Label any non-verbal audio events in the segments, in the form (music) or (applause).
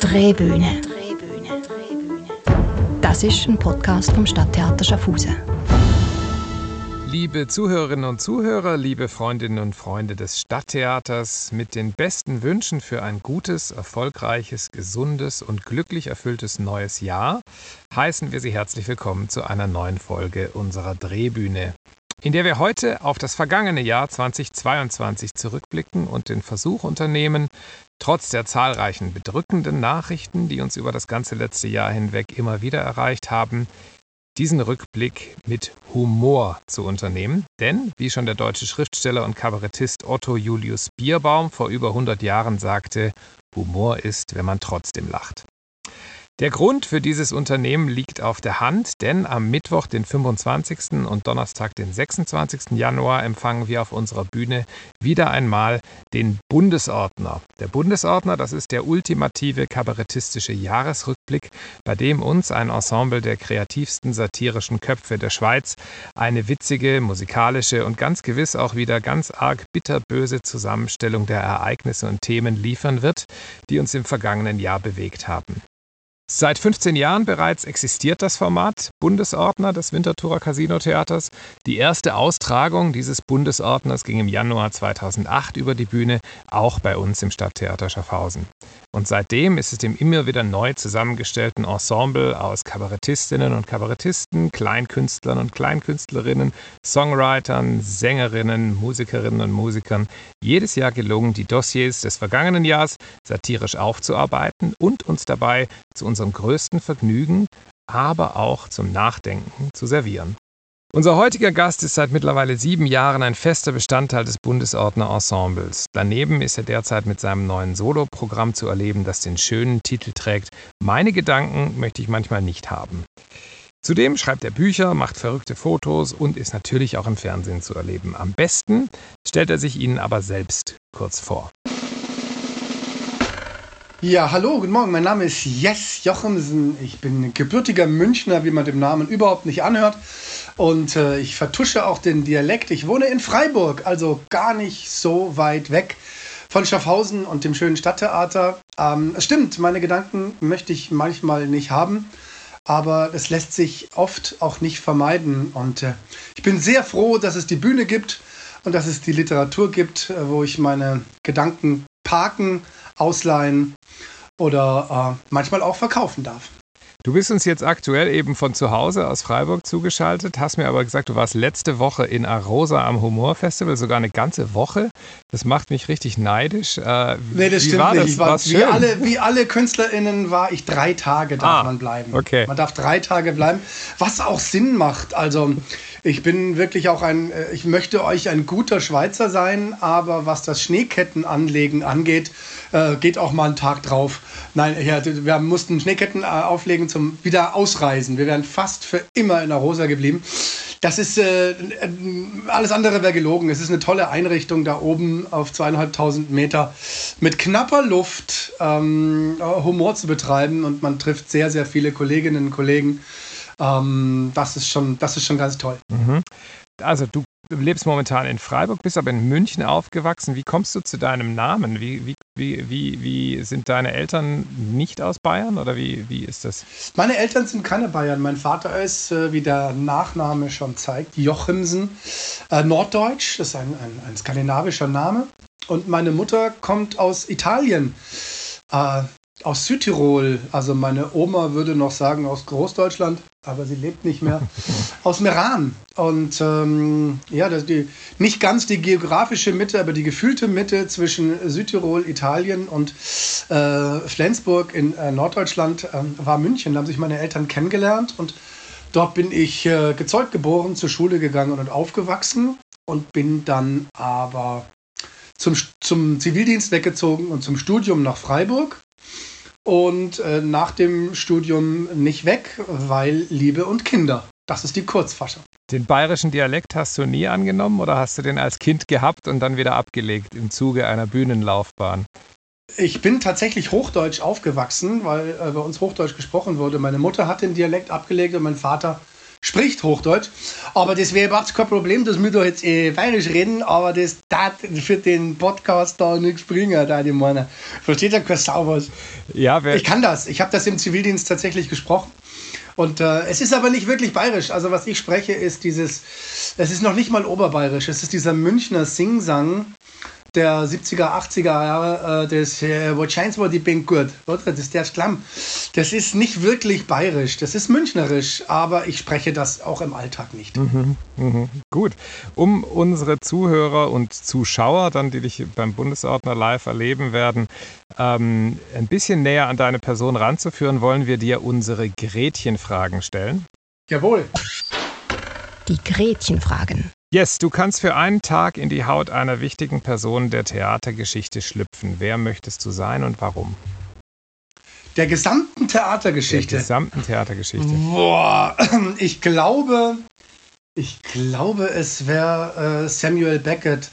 Drehbühne. Das ist ein Podcast vom Stadttheater Schaffhausen. Liebe Zuhörerinnen und Zuhörer, liebe Freundinnen und Freunde des Stadttheaters, mit den besten Wünschen für ein gutes, erfolgreiches, gesundes und glücklich erfülltes neues Jahr heißen wir Sie herzlich willkommen zu einer neuen Folge unserer Drehbühne in der wir heute auf das vergangene Jahr 2022 zurückblicken und den Versuch unternehmen, trotz der zahlreichen bedrückenden Nachrichten, die uns über das ganze letzte Jahr hinweg immer wieder erreicht haben, diesen Rückblick mit Humor zu unternehmen. Denn, wie schon der deutsche Schriftsteller und Kabarettist Otto Julius Bierbaum vor über 100 Jahren sagte, Humor ist, wenn man trotzdem lacht. Der Grund für dieses Unternehmen liegt auf der Hand, denn am Mittwoch, den 25. und Donnerstag, den 26. Januar, empfangen wir auf unserer Bühne wieder einmal den Bundesordner. Der Bundesordner, das ist der ultimative kabarettistische Jahresrückblick, bei dem uns ein Ensemble der kreativsten satirischen Köpfe der Schweiz eine witzige, musikalische und ganz gewiss auch wieder ganz arg bitterböse Zusammenstellung der Ereignisse und Themen liefern wird, die uns im vergangenen Jahr bewegt haben. Seit 15 Jahren bereits existiert das Format Bundesordner des Winterthurer Casino Theaters. Die erste Austragung dieses Bundesordners ging im Januar 2008 über die Bühne, auch bei uns im Stadttheater Schaffhausen. Und seitdem ist es dem immer wieder neu zusammengestellten Ensemble aus Kabarettistinnen und Kabarettisten, Kleinkünstlern und Kleinkünstlerinnen, Songwritern, Sängerinnen, Musikerinnen und Musikern jedes Jahr gelungen, die Dossiers des vergangenen Jahres satirisch aufzuarbeiten und uns dabei zu unserem größten Vergnügen, aber auch zum Nachdenken zu servieren. Unser heutiger Gast ist seit mittlerweile sieben Jahren ein fester Bestandteil des Bundesordner-Ensembles. Daneben ist er derzeit mit seinem neuen Soloprogramm zu erleben, das den schönen Titel trägt Meine Gedanken möchte ich manchmal nicht haben. Zudem schreibt er Bücher, macht verrückte Fotos und ist natürlich auch im Fernsehen zu erleben. Am besten stellt er sich Ihnen aber selbst kurz vor. Ja, hallo, guten Morgen. Mein Name ist Jess Jochemsen. Ich bin gebürtiger Münchner, wie man dem Namen überhaupt nicht anhört. Und äh, ich vertusche auch den Dialekt. Ich wohne in Freiburg, also gar nicht so weit weg von Schaffhausen und dem schönen Stadttheater. Ähm, es stimmt, meine Gedanken möchte ich manchmal nicht haben, aber es lässt sich oft auch nicht vermeiden. Und äh, ich bin sehr froh, dass es die Bühne gibt und dass es die Literatur gibt, äh, wo ich meine Gedanken parken kann ausleihen oder äh, manchmal auch verkaufen darf. Du bist uns jetzt aktuell eben von zu Hause aus Freiburg zugeschaltet, hast mir aber gesagt, du warst letzte Woche in Arosa am Humorfestival, sogar eine ganze Woche. Das macht mich richtig neidisch. Äh, nee, das stimmt nicht. Das? War, wie, alle, wie alle KünstlerInnen war ich drei Tage darf ah, man bleiben. Okay. Man darf drei Tage bleiben, was auch Sinn macht. Also ich bin wirklich auch ein, äh, ich möchte euch ein guter Schweizer sein, aber was das Schneekettenanlegen angeht, äh, geht auch mal ein Tag drauf. Nein, ja, wir mussten Schneeketten äh, auflegen zum wieder ausreisen. Wir wären fast für immer in der Rosa geblieben. Das ist äh, alles andere wäre gelogen. Es ist eine tolle Einrichtung da oben auf zweieinhalbtausend Meter mit knapper Luft ähm, Humor zu betreiben und man trifft sehr, sehr viele Kolleginnen und Kollegen. Ähm, das, ist schon, das ist schon ganz toll. Mhm. Also du Du lebst momentan in Freiburg, bist aber in München aufgewachsen. Wie kommst du zu deinem Namen? Wie, wie, wie, wie, wie sind deine Eltern nicht aus Bayern oder wie, wie ist das? Meine Eltern sind keine Bayern. Mein Vater ist, äh, wie der Nachname schon zeigt, Jochimsen, äh, Norddeutsch. Das ist ein, ein, ein skandinavischer Name. Und meine Mutter kommt aus Italien. Äh, aus Südtirol, also meine Oma würde noch sagen aus Großdeutschland, aber sie lebt nicht mehr, (laughs) aus Meran. Und ähm, ja, das die, nicht ganz die geografische Mitte, aber die gefühlte Mitte zwischen Südtirol, Italien und äh, Flensburg in äh, Norddeutschland äh, war München. Da haben sich meine Eltern kennengelernt und dort bin ich äh, gezeugt geboren, zur Schule gegangen und aufgewachsen und bin dann aber zum, zum Zivildienst weggezogen und zum Studium nach Freiburg und äh, nach dem Studium nicht weg, weil Liebe und Kinder. Das ist die Kurzfassung. Den bayerischen Dialekt hast du nie angenommen oder hast du den als Kind gehabt und dann wieder abgelegt im Zuge einer Bühnenlaufbahn? Ich bin tatsächlich Hochdeutsch aufgewachsen, weil äh, bei uns Hochdeutsch gesprochen wurde. Meine Mutter hat den Dialekt abgelegt und mein Vater spricht Hochdeutsch. Aber das wäre überhaupt kein Problem, dass wir da jetzt äh, bayerisch reden, aber das tat für den Podcast da nichts bringen, da die meine. Versteht ja kein Sau was. Ja, wer Ich kann das. Ich habe das im Zivildienst tatsächlich gesprochen. Und äh, es ist aber nicht wirklich bayerisch. Also was ich spreche, ist dieses, es ist noch nicht mal oberbayerisch. Es ist dieser Münchner Singsang der 70er, 80er Jahre, äh, das äh, Wahrscheinlich war die Bank gut. Oder? Das ist der Klamm. Das ist nicht wirklich bayerisch. Das ist münchnerisch, aber ich spreche das auch im Alltag nicht. Gut, um unsere Zuhörer und Zuschauer, dann die dich beim Bundesordner live erleben werden, ähm, ein bisschen näher an deine Person ranzuführen, wollen wir dir unsere Gretchenfragen stellen. Jawohl. Die Gretchenfragen. Yes, du kannst für einen Tag in die Haut einer wichtigen Person der Theatergeschichte schlüpfen. Wer möchtest du sein und warum? Der gesamten Der Theatergeschichte. gesamten Theatergeschichte. Boah, (clears throat) ich glaube, ich glaube, es wäre äh, Samuel Beckett.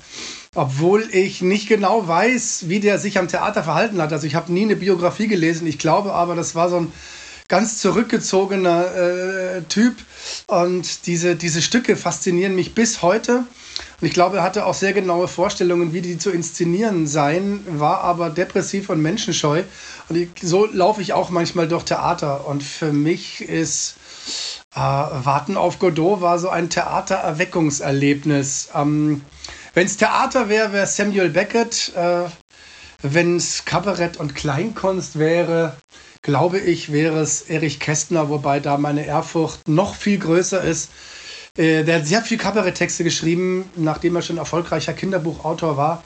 Obwohl ich nicht genau weiß, wie der sich am Theater verhalten hat. Also ich habe nie eine Biografie gelesen. Ich glaube aber, das war so ein ganz zurückgezogener äh, Typ. Und diese, diese Stücke faszinieren mich bis heute. Und ich glaube, er hatte auch sehr genaue Vorstellungen, wie die zu inszenieren seien, war aber depressiv und menschenscheu. Und ich, so laufe ich auch manchmal durch Theater. Und für mich ist äh, Warten auf Godot war so ein Theatererweckungserlebnis. Ähm, Wenn es Theater wäre, wäre Samuel Beckett. Äh, Wenn es Kabarett und Kleinkunst wäre, glaube ich, wäre es Erich Kästner, wobei da meine Ehrfurcht noch viel größer ist. Äh, der hat sehr viel Kabaretttexte geschrieben, nachdem er schon erfolgreicher Kinderbuchautor war.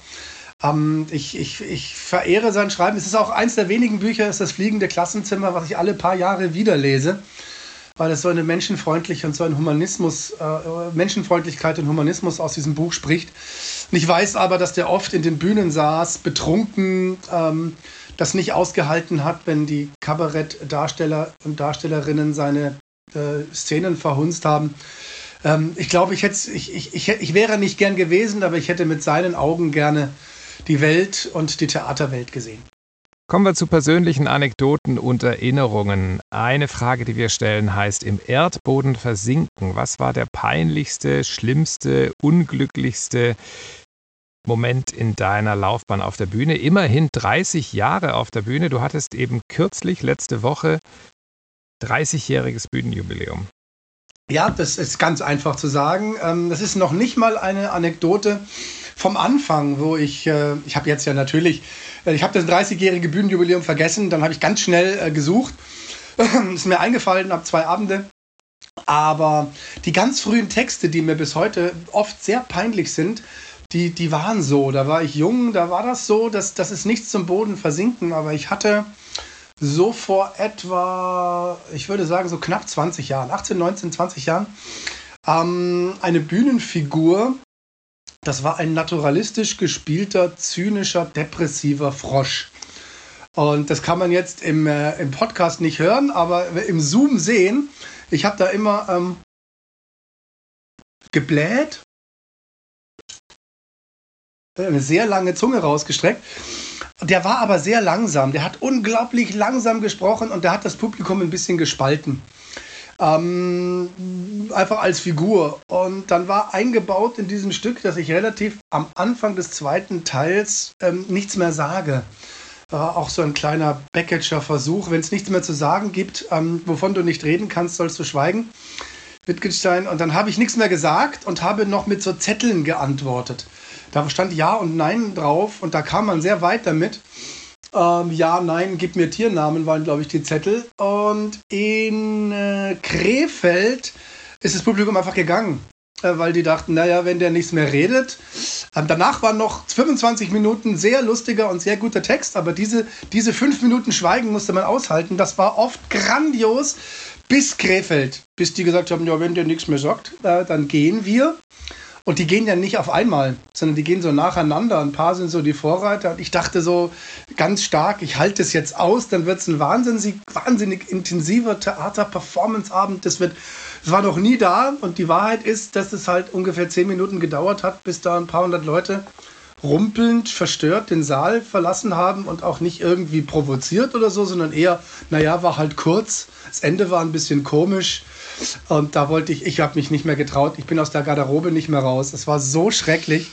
Ähm, ich, ich, ich verehre sein Schreiben. Es ist auch eins der wenigen Bücher, ist das Fliegende Klassenzimmer, was ich alle paar Jahre wieder lese, weil es so eine menschenfreundliche und so ein Humanismus, äh, Menschenfreundlichkeit und Humanismus aus diesem Buch spricht. Und ich weiß aber, dass der oft in den Bühnen saß, betrunken, ähm, das nicht ausgehalten hat, wenn die Kabarettdarsteller und Darstellerinnen seine äh, Szenen verhunzt haben. Ähm, ich glaube, ich, ich, ich, ich wäre nicht gern gewesen, aber ich hätte mit seinen Augen gerne die Welt und die Theaterwelt gesehen. Kommen wir zu persönlichen Anekdoten und Erinnerungen. Eine Frage, die wir stellen, heißt im Erdboden versinken. Was war der peinlichste, schlimmste, unglücklichste Moment in deiner Laufbahn auf der Bühne? Immerhin 30 Jahre auf der Bühne. Du hattest eben kürzlich letzte Woche 30-jähriges Bühnenjubiläum. Ja, das ist ganz einfach zu sagen. Ähm, Das ist noch nicht mal eine Anekdote vom Anfang, wo ich, äh, ich habe jetzt ja natürlich, äh, ich habe das 30-jährige Bühnenjubiläum vergessen, dann habe ich ganz schnell äh, gesucht. ist mir eingefallen ab zwei Abende. Aber die ganz frühen Texte, die mir bis heute oft sehr peinlich sind, die, die waren so. Da war ich jung, da war das so, dass das ist nichts zum Boden versinken. Aber ich hatte so vor etwa, ich würde sagen, so knapp 20 Jahren, 18, 19, 20 Jahren, ähm, eine Bühnenfigur. Das war ein naturalistisch gespielter, zynischer, depressiver Frosch. Und das kann man jetzt im, äh, im Podcast nicht hören, aber im Zoom sehen. Ich habe da immer ähm, gebläht, sehr lange Zunge rausgestreckt. Der war aber sehr langsam. Der hat unglaublich langsam gesprochen und der hat das Publikum ein bisschen gespalten. Ähm, einfach als Figur. Und dann war eingebaut in diesem Stück, dass ich relativ am Anfang des zweiten Teils ähm, nichts mehr sage. War auch so ein kleiner Beckett'scher Versuch. Wenn es nichts mehr zu sagen gibt, ähm, wovon du nicht reden kannst, sollst du schweigen. Wittgenstein. Und dann habe ich nichts mehr gesagt und habe noch mit so Zetteln geantwortet. Da stand Ja und Nein drauf und da kam man sehr weit damit. Ähm, ja, nein, gib mir Tiernamen, waren, glaube ich, die Zettel. Und in äh, Krefeld ist das Publikum einfach gegangen, äh, weil die dachten, naja, wenn der nichts mehr redet. Ähm, danach waren noch 25 Minuten sehr lustiger und sehr guter Text, aber diese, diese fünf Minuten Schweigen musste man aushalten. Das war oft grandios bis Krefeld, bis die gesagt haben, ja, wenn der nichts mehr sagt, äh, dann gehen wir. Und die gehen ja nicht auf einmal, sondern die gehen so nacheinander. Ein paar sind so die Vorreiter. Und ich dachte so ganz stark, ich halte es jetzt aus, dann wird es ein wahnsinnig, wahnsinnig intensiver Theater-Performance-Abend. Das wird, war noch nie da. Und die Wahrheit ist, dass es halt ungefähr zehn Minuten gedauert hat, bis da ein paar hundert Leute rumpelnd, verstört den Saal verlassen haben und auch nicht irgendwie provoziert oder so, sondern eher, naja, war halt kurz. Das Ende war ein bisschen komisch. Und da wollte ich, ich habe mich nicht mehr getraut. Ich bin aus der Garderobe nicht mehr raus. Es war so schrecklich.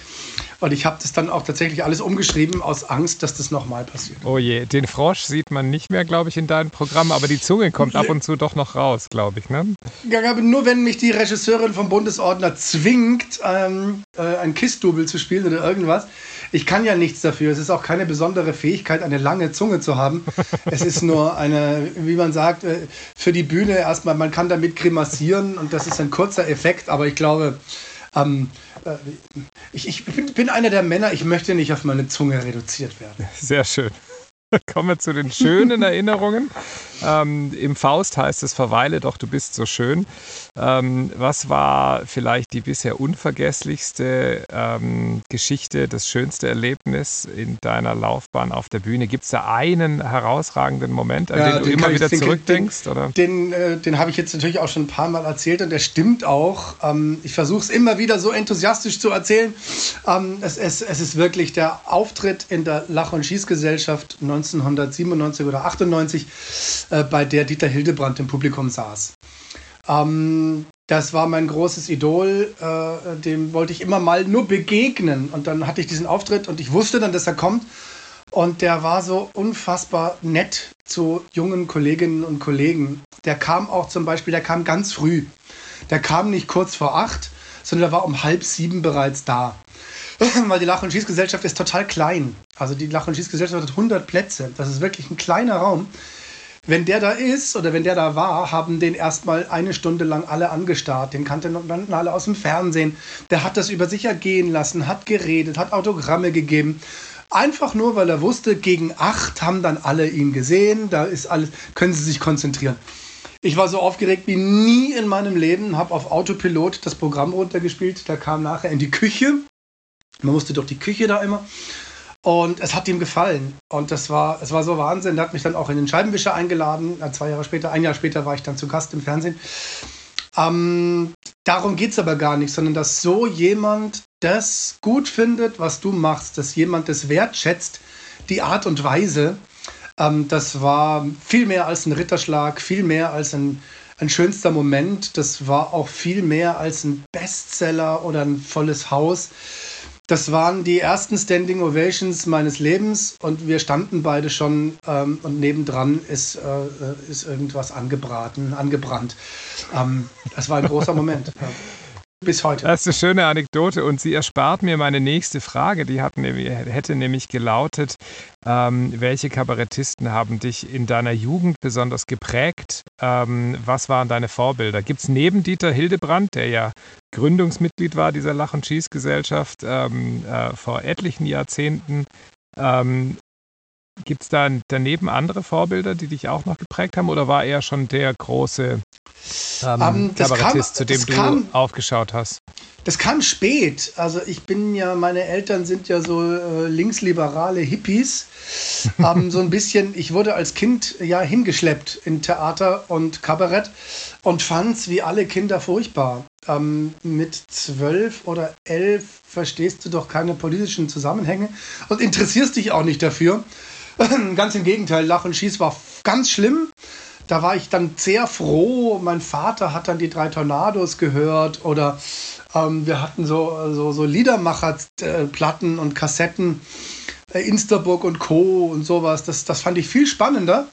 Und ich habe das dann auch tatsächlich alles umgeschrieben aus Angst, dass das nochmal passiert. Oh je, den Frosch sieht man nicht mehr, glaube ich, in deinem Programm, aber die Zunge kommt ab und zu doch noch raus, glaube ich, ne? Ja, nur wenn mich die Regisseurin vom Bundesordner zwingt, ähm, äh, ein Kiss-Double zu spielen oder irgendwas. Ich kann ja nichts dafür. Es ist auch keine besondere Fähigkeit, eine lange Zunge zu haben. es ist nur eine, wie man sagt, äh, für die Bühne erstmal, man kann damit grimassieren und das ist ein kurzer Effekt, aber ich glaube, ähm, äh, ich, ich bin, bin einer der Männer, ich möchte nicht auf meine Zunge reduziert werden. Sehr schön. (laughs) Kommen wir zu den schönen (laughs) Erinnerungen. Ähm, Im Faust heißt es, verweile doch, du bist so schön. Ähm, was war vielleicht die bisher unvergesslichste ähm, Geschichte, das schönste Erlebnis in deiner Laufbahn auf der Bühne? Gibt es da einen herausragenden Moment, an ja, den du den immer wieder ich, zurückdenkst? Den, oder? den, äh, den habe ich jetzt natürlich auch schon ein paar Mal erzählt und der stimmt auch. Ähm, ich versuche es immer wieder so enthusiastisch zu erzählen. Ähm, es, es, es ist wirklich der Auftritt in der Lach- und Schießgesellschaft 1997 oder 98 äh, bei der Dieter Hildebrand im Publikum saß. Ähm, das war mein großes Idol, äh, dem wollte ich immer mal nur begegnen. Und dann hatte ich diesen Auftritt und ich wusste dann, dass er kommt. Und der war so unfassbar nett zu jungen Kolleginnen und Kollegen. Der kam auch zum Beispiel, der kam ganz früh. Der kam nicht kurz vor acht, sondern der war um halb sieben bereits da. (clears throat) Weil die Lach- und Schießgesellschaft ist total klein. Also die Lach- und Schießgesellschaft hat 100 Plätze. Das ist wirklich ein kleiner Raum wenn der da ist oder wenn der da war, haben den erstmal eine Stunde lang alle angestarrt. Den kannten alle aus dem Fernsehen. Der hat das über sich ergehen lassen, hat geredet, hat Autogramme gegeben. Einfach nur, weil er wusste, gegen acht haben dann alle ihn gesehen. Da ist alles, können sie sich konzentrieren. Ich war so aufgeregt wie nie in meinem Leben, habe auf Autopilot das Programm runtergespielt. Der kam nachher in die Küche. Man musste durch die Küche da immer. Und es hat ihm gefallen. Und das war, es war so Wahnsinn. Er hat mich dann auch in den Scheibenwischer eingeladen. Zwei Jahre später, ein Jahr später war ich dann zu Gast im Fernsehen. Ähm, darum geht es aber gar nicht, sondern dass so jemand das gut findet, was du machst, dass jemand das wertschätzt, die Art und Weise. Ähm, das war viel mehr als ein Ritterschlag, viel mehr als ein, ein schönster Moment. Das war auch viel mehr als ein Bestseller oder ein volles Haus. Das waren die ersten Standing Ovations meines Lebens und wir standen beide schon ähm, und nebendran ist, äh, ist irgendwas angebraten, angebrannt. Ähm, das war ein großer Moment. (laughs) Bis heute. Das ist eine schöne Anekdote und sie erspart mir meine nächste Frage. Die hat hätte nämlich gelautet, ähm, welche Kabarettisten haben dich in deiner Jugend besonders geprägt? Ähm, was waren deine Vorbilder? Gibt es neben Dieter Hildebrand, der ja Gründungsmitglied war dieser Lach- und Schießgesellschaft ähm, äh, vor etlichen Jahrzehnten, ähm, Gibt es da daneben andere Vorbilder, die dich auch noch geprägt haben, oder war er schon der große ähm, um, ähm, Kabarettist, zu dem du kam, aufgeschaut hast? Das kam spät. Also ich bin ja, meine Eltern sind ja so äh, linksliberale Hippies. (laughs) ähm, so ein bisschen, ich wurde als Kind ja hingeschleppt in Theater und Kabarett und fand es wie alle Kinder furchtbar. Ähm, mit zwölf oder elf verstehst du doch keine politischen Zusammenhänge und interessierst dich auch nicht dafür. (laughs) ganz im Gegenteil, Lach und Schieß war ganz schlimm. Da war ich dann sehr froh. Mein Vater hat dann die drei Tornados gehört oder ähm, wir hatten so, so, so Liedermacherplatten und Kassetten, äh, Instaburg und Co. und sowas. Das, das fand ich viel spannender.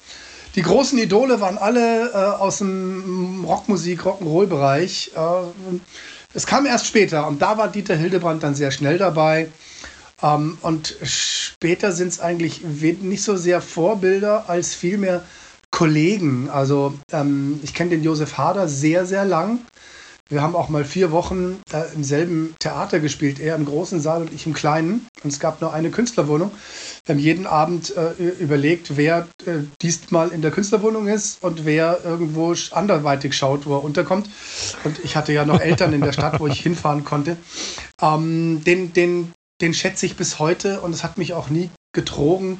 Die großen Idole waren alle äh, aus dem Rockmusik, Rock'n'Roll-Bereich. Äh, es kam erst später und da war Dieter Hildebrand dann sehr schnell dabei. Ähm, und später sind es eigentlich nicht so sehr Vorbilder als vielmehr Kollegen. Also ähm, ich kenne den Josef Hader sehr, sehr lang. Wir haben auch mal vier Wochen äh, im selben Theater gespielt, er im großen Saal und ich im kleinen. Und es gab nur eine Künstlerwohnung. Wir haben jeden Abend äh, überlegt, wer äh, diesmal in der Künstlerwohnung ist und wer irgendwo anderweitig schaut, wo er unterkommt. Und ich hatte ja noch Eltern in der Stadt, wo ich hinfahren konnte. Ähm, den, den, den schätze ich bis heute und es hat mich auch nie getrogen.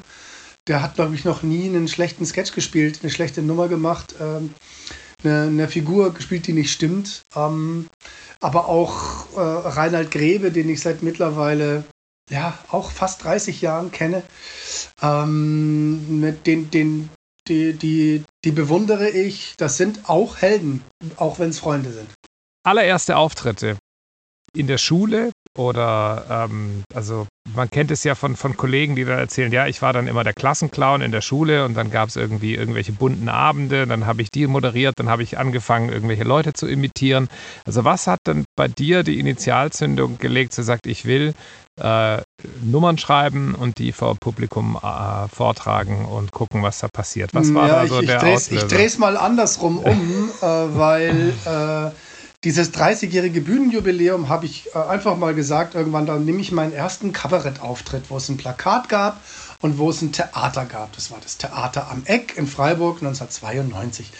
Der hat, glaube ich, noch nie einen schlechten Sketch gespielt, eine schlechte Nummer gemacht, ähm, eine, eine, Figur gespielt, die nicht stimmt. Ähm, aber auch äh, Reinhard Grebe, den ich seit mittlerweile ja auch fast 30 Jahren kenne, ähm, mit den, den, die, die, die bewundere ich. Das sind auch Helden, auch wenn es Freunde sind. Allererste Auftritte in der Schule oder ähm, also man kennt es ja von, von Kollegen, die dann erzählen, ja, ich war dann immer der Klassenclown in der Schule und dann gab es irgendwie irgendwelche bunten Abende, dann habe ich die moderiert, dann habe ich angefangen, irgendwelche Leute zu imitieren. Also was hat denn bei dir die Initialzündung gelegt, zu sagt, ich will äh, Nummern schreiben und die vor Publikum äh, vortragen und gucken, was da passiert. Was war ja, da so ich, der ich Ich drehe es mal andersrum um, äh, weil äh, dieses 30-jährige Bühnenjubiläum habe ich äh, einfach mal gesagt, irgendwann, da nehme ich meinen ersten Kabarettauftritt, wo es ein Plakat gab und wo es ein Theater gab. Das war das Theater am Eck in Freiburg 1992.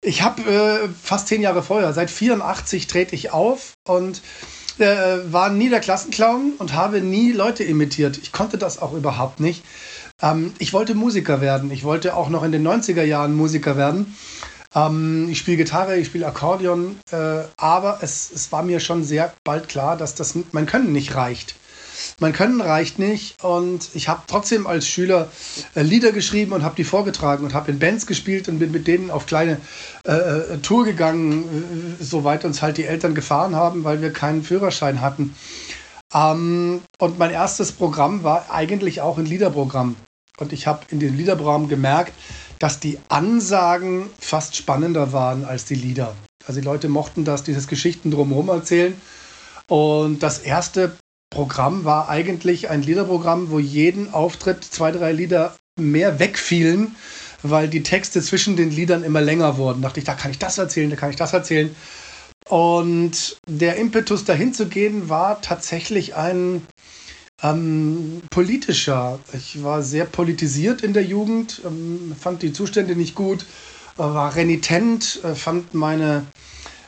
Ich habe äh, fast zehn Jahre vorher, seit 84 trete ich auf und äh, war nie der Klassenclown und habe nie Leute imitiert. Ich konnte das auch überhaupt nicht. Ähm, ich wollte Musiker werden. Ich wollte auch noch in den 90er Jahren Musiker werden. Ähm, ich spiele Gitarre, ich spiele Akkordeon, äh, aber es, es war mir schon sehr bald klar, dass das mein Können nicht reicht. Mein Können reicht nicht und ich habe trotzdem als Schüler äh, Lieder geschrieben und habe die vorgetragen und habe in Bands gespielt und bin mit denen auf kleine äh, äh Tour gegangen, äh, soweit uns halt die Eltern gefahren haben, weil wir keinen Führerschein hatten. Ähm, und mein erstes Programm war eigentlich auch ein Liederprogramm. Und ich habe in dem Liederprogramm gemerkt, dass die Ansagen fast spannender waren als die Lieder. Also die Leute mochten das, dieses Geschichten drumherum erzählen. Und das erste Programm war eigentlich ein Liederprogramm, wo jeden Auftritt zwei, drei Lieder mehr wegfielen, weil die Texte zwischen den Liedern immer länger wurden. Da dachte ich, da kann ich das erzählen, da kann ich das erzählen. Und der Impetus dahin zu gehen war tatsächlich ein ähm, politischer. Ich war sehr politisiert in der Jugend, ähm, fand die Zustände nicht gut, äh, war renitent, äh, fand meine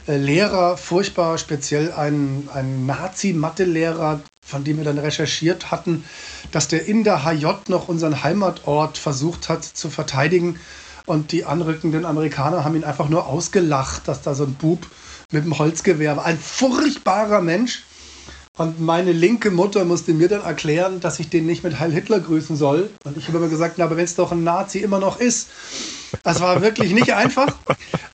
äh, Lehrer furchtbar, speziell ein, ein Nazi-Mathe-Lehrer, von dem wir dann recherchiert hatten, dass der in der HJ noch unseren Heimatort versucht hat zu verteidigen. Und die anrückenden Amerikaner haben ihn einfach nur ausgelacht, dass da so ein Bub mit dem Holzgewehr war. Ein furchtbarer Mensch. Und meine linke Mutter musste mir dann erklären, dass ich den nicht mit Heil Hitler grüßen soll. Und ich habe immer gesagt, na, aber wenn es doch ein Nazi immer noch ist. Das war wirklich nicht einfach.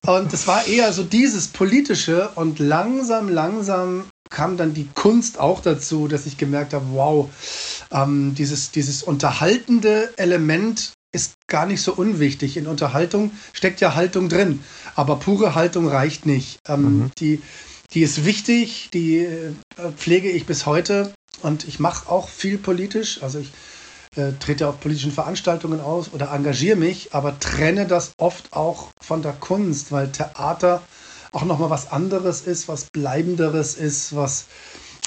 Und es war eher so dieses politische und langsam, langsam kam dann die Kunst auch dazu, dass ich gemerkt habe, wow, ähm, dieses, dieses unterhaltende Element ist gar nicht so unwichtig. In Unterhaltung steckt ja Haltung drin, aber pure Haltung reicht nicht. Ähm, mhm. Die die ist wichtig, die äh, pflege ich bis heute und ich mache auch viel politisch. Also ich äh, trete auf politischen Veranstaltungen aus oder engagiere mich, aber trenne das oft auch von der Kunst, weil Theater auch nochmal was anderes ist, was Bleibenderes ist, was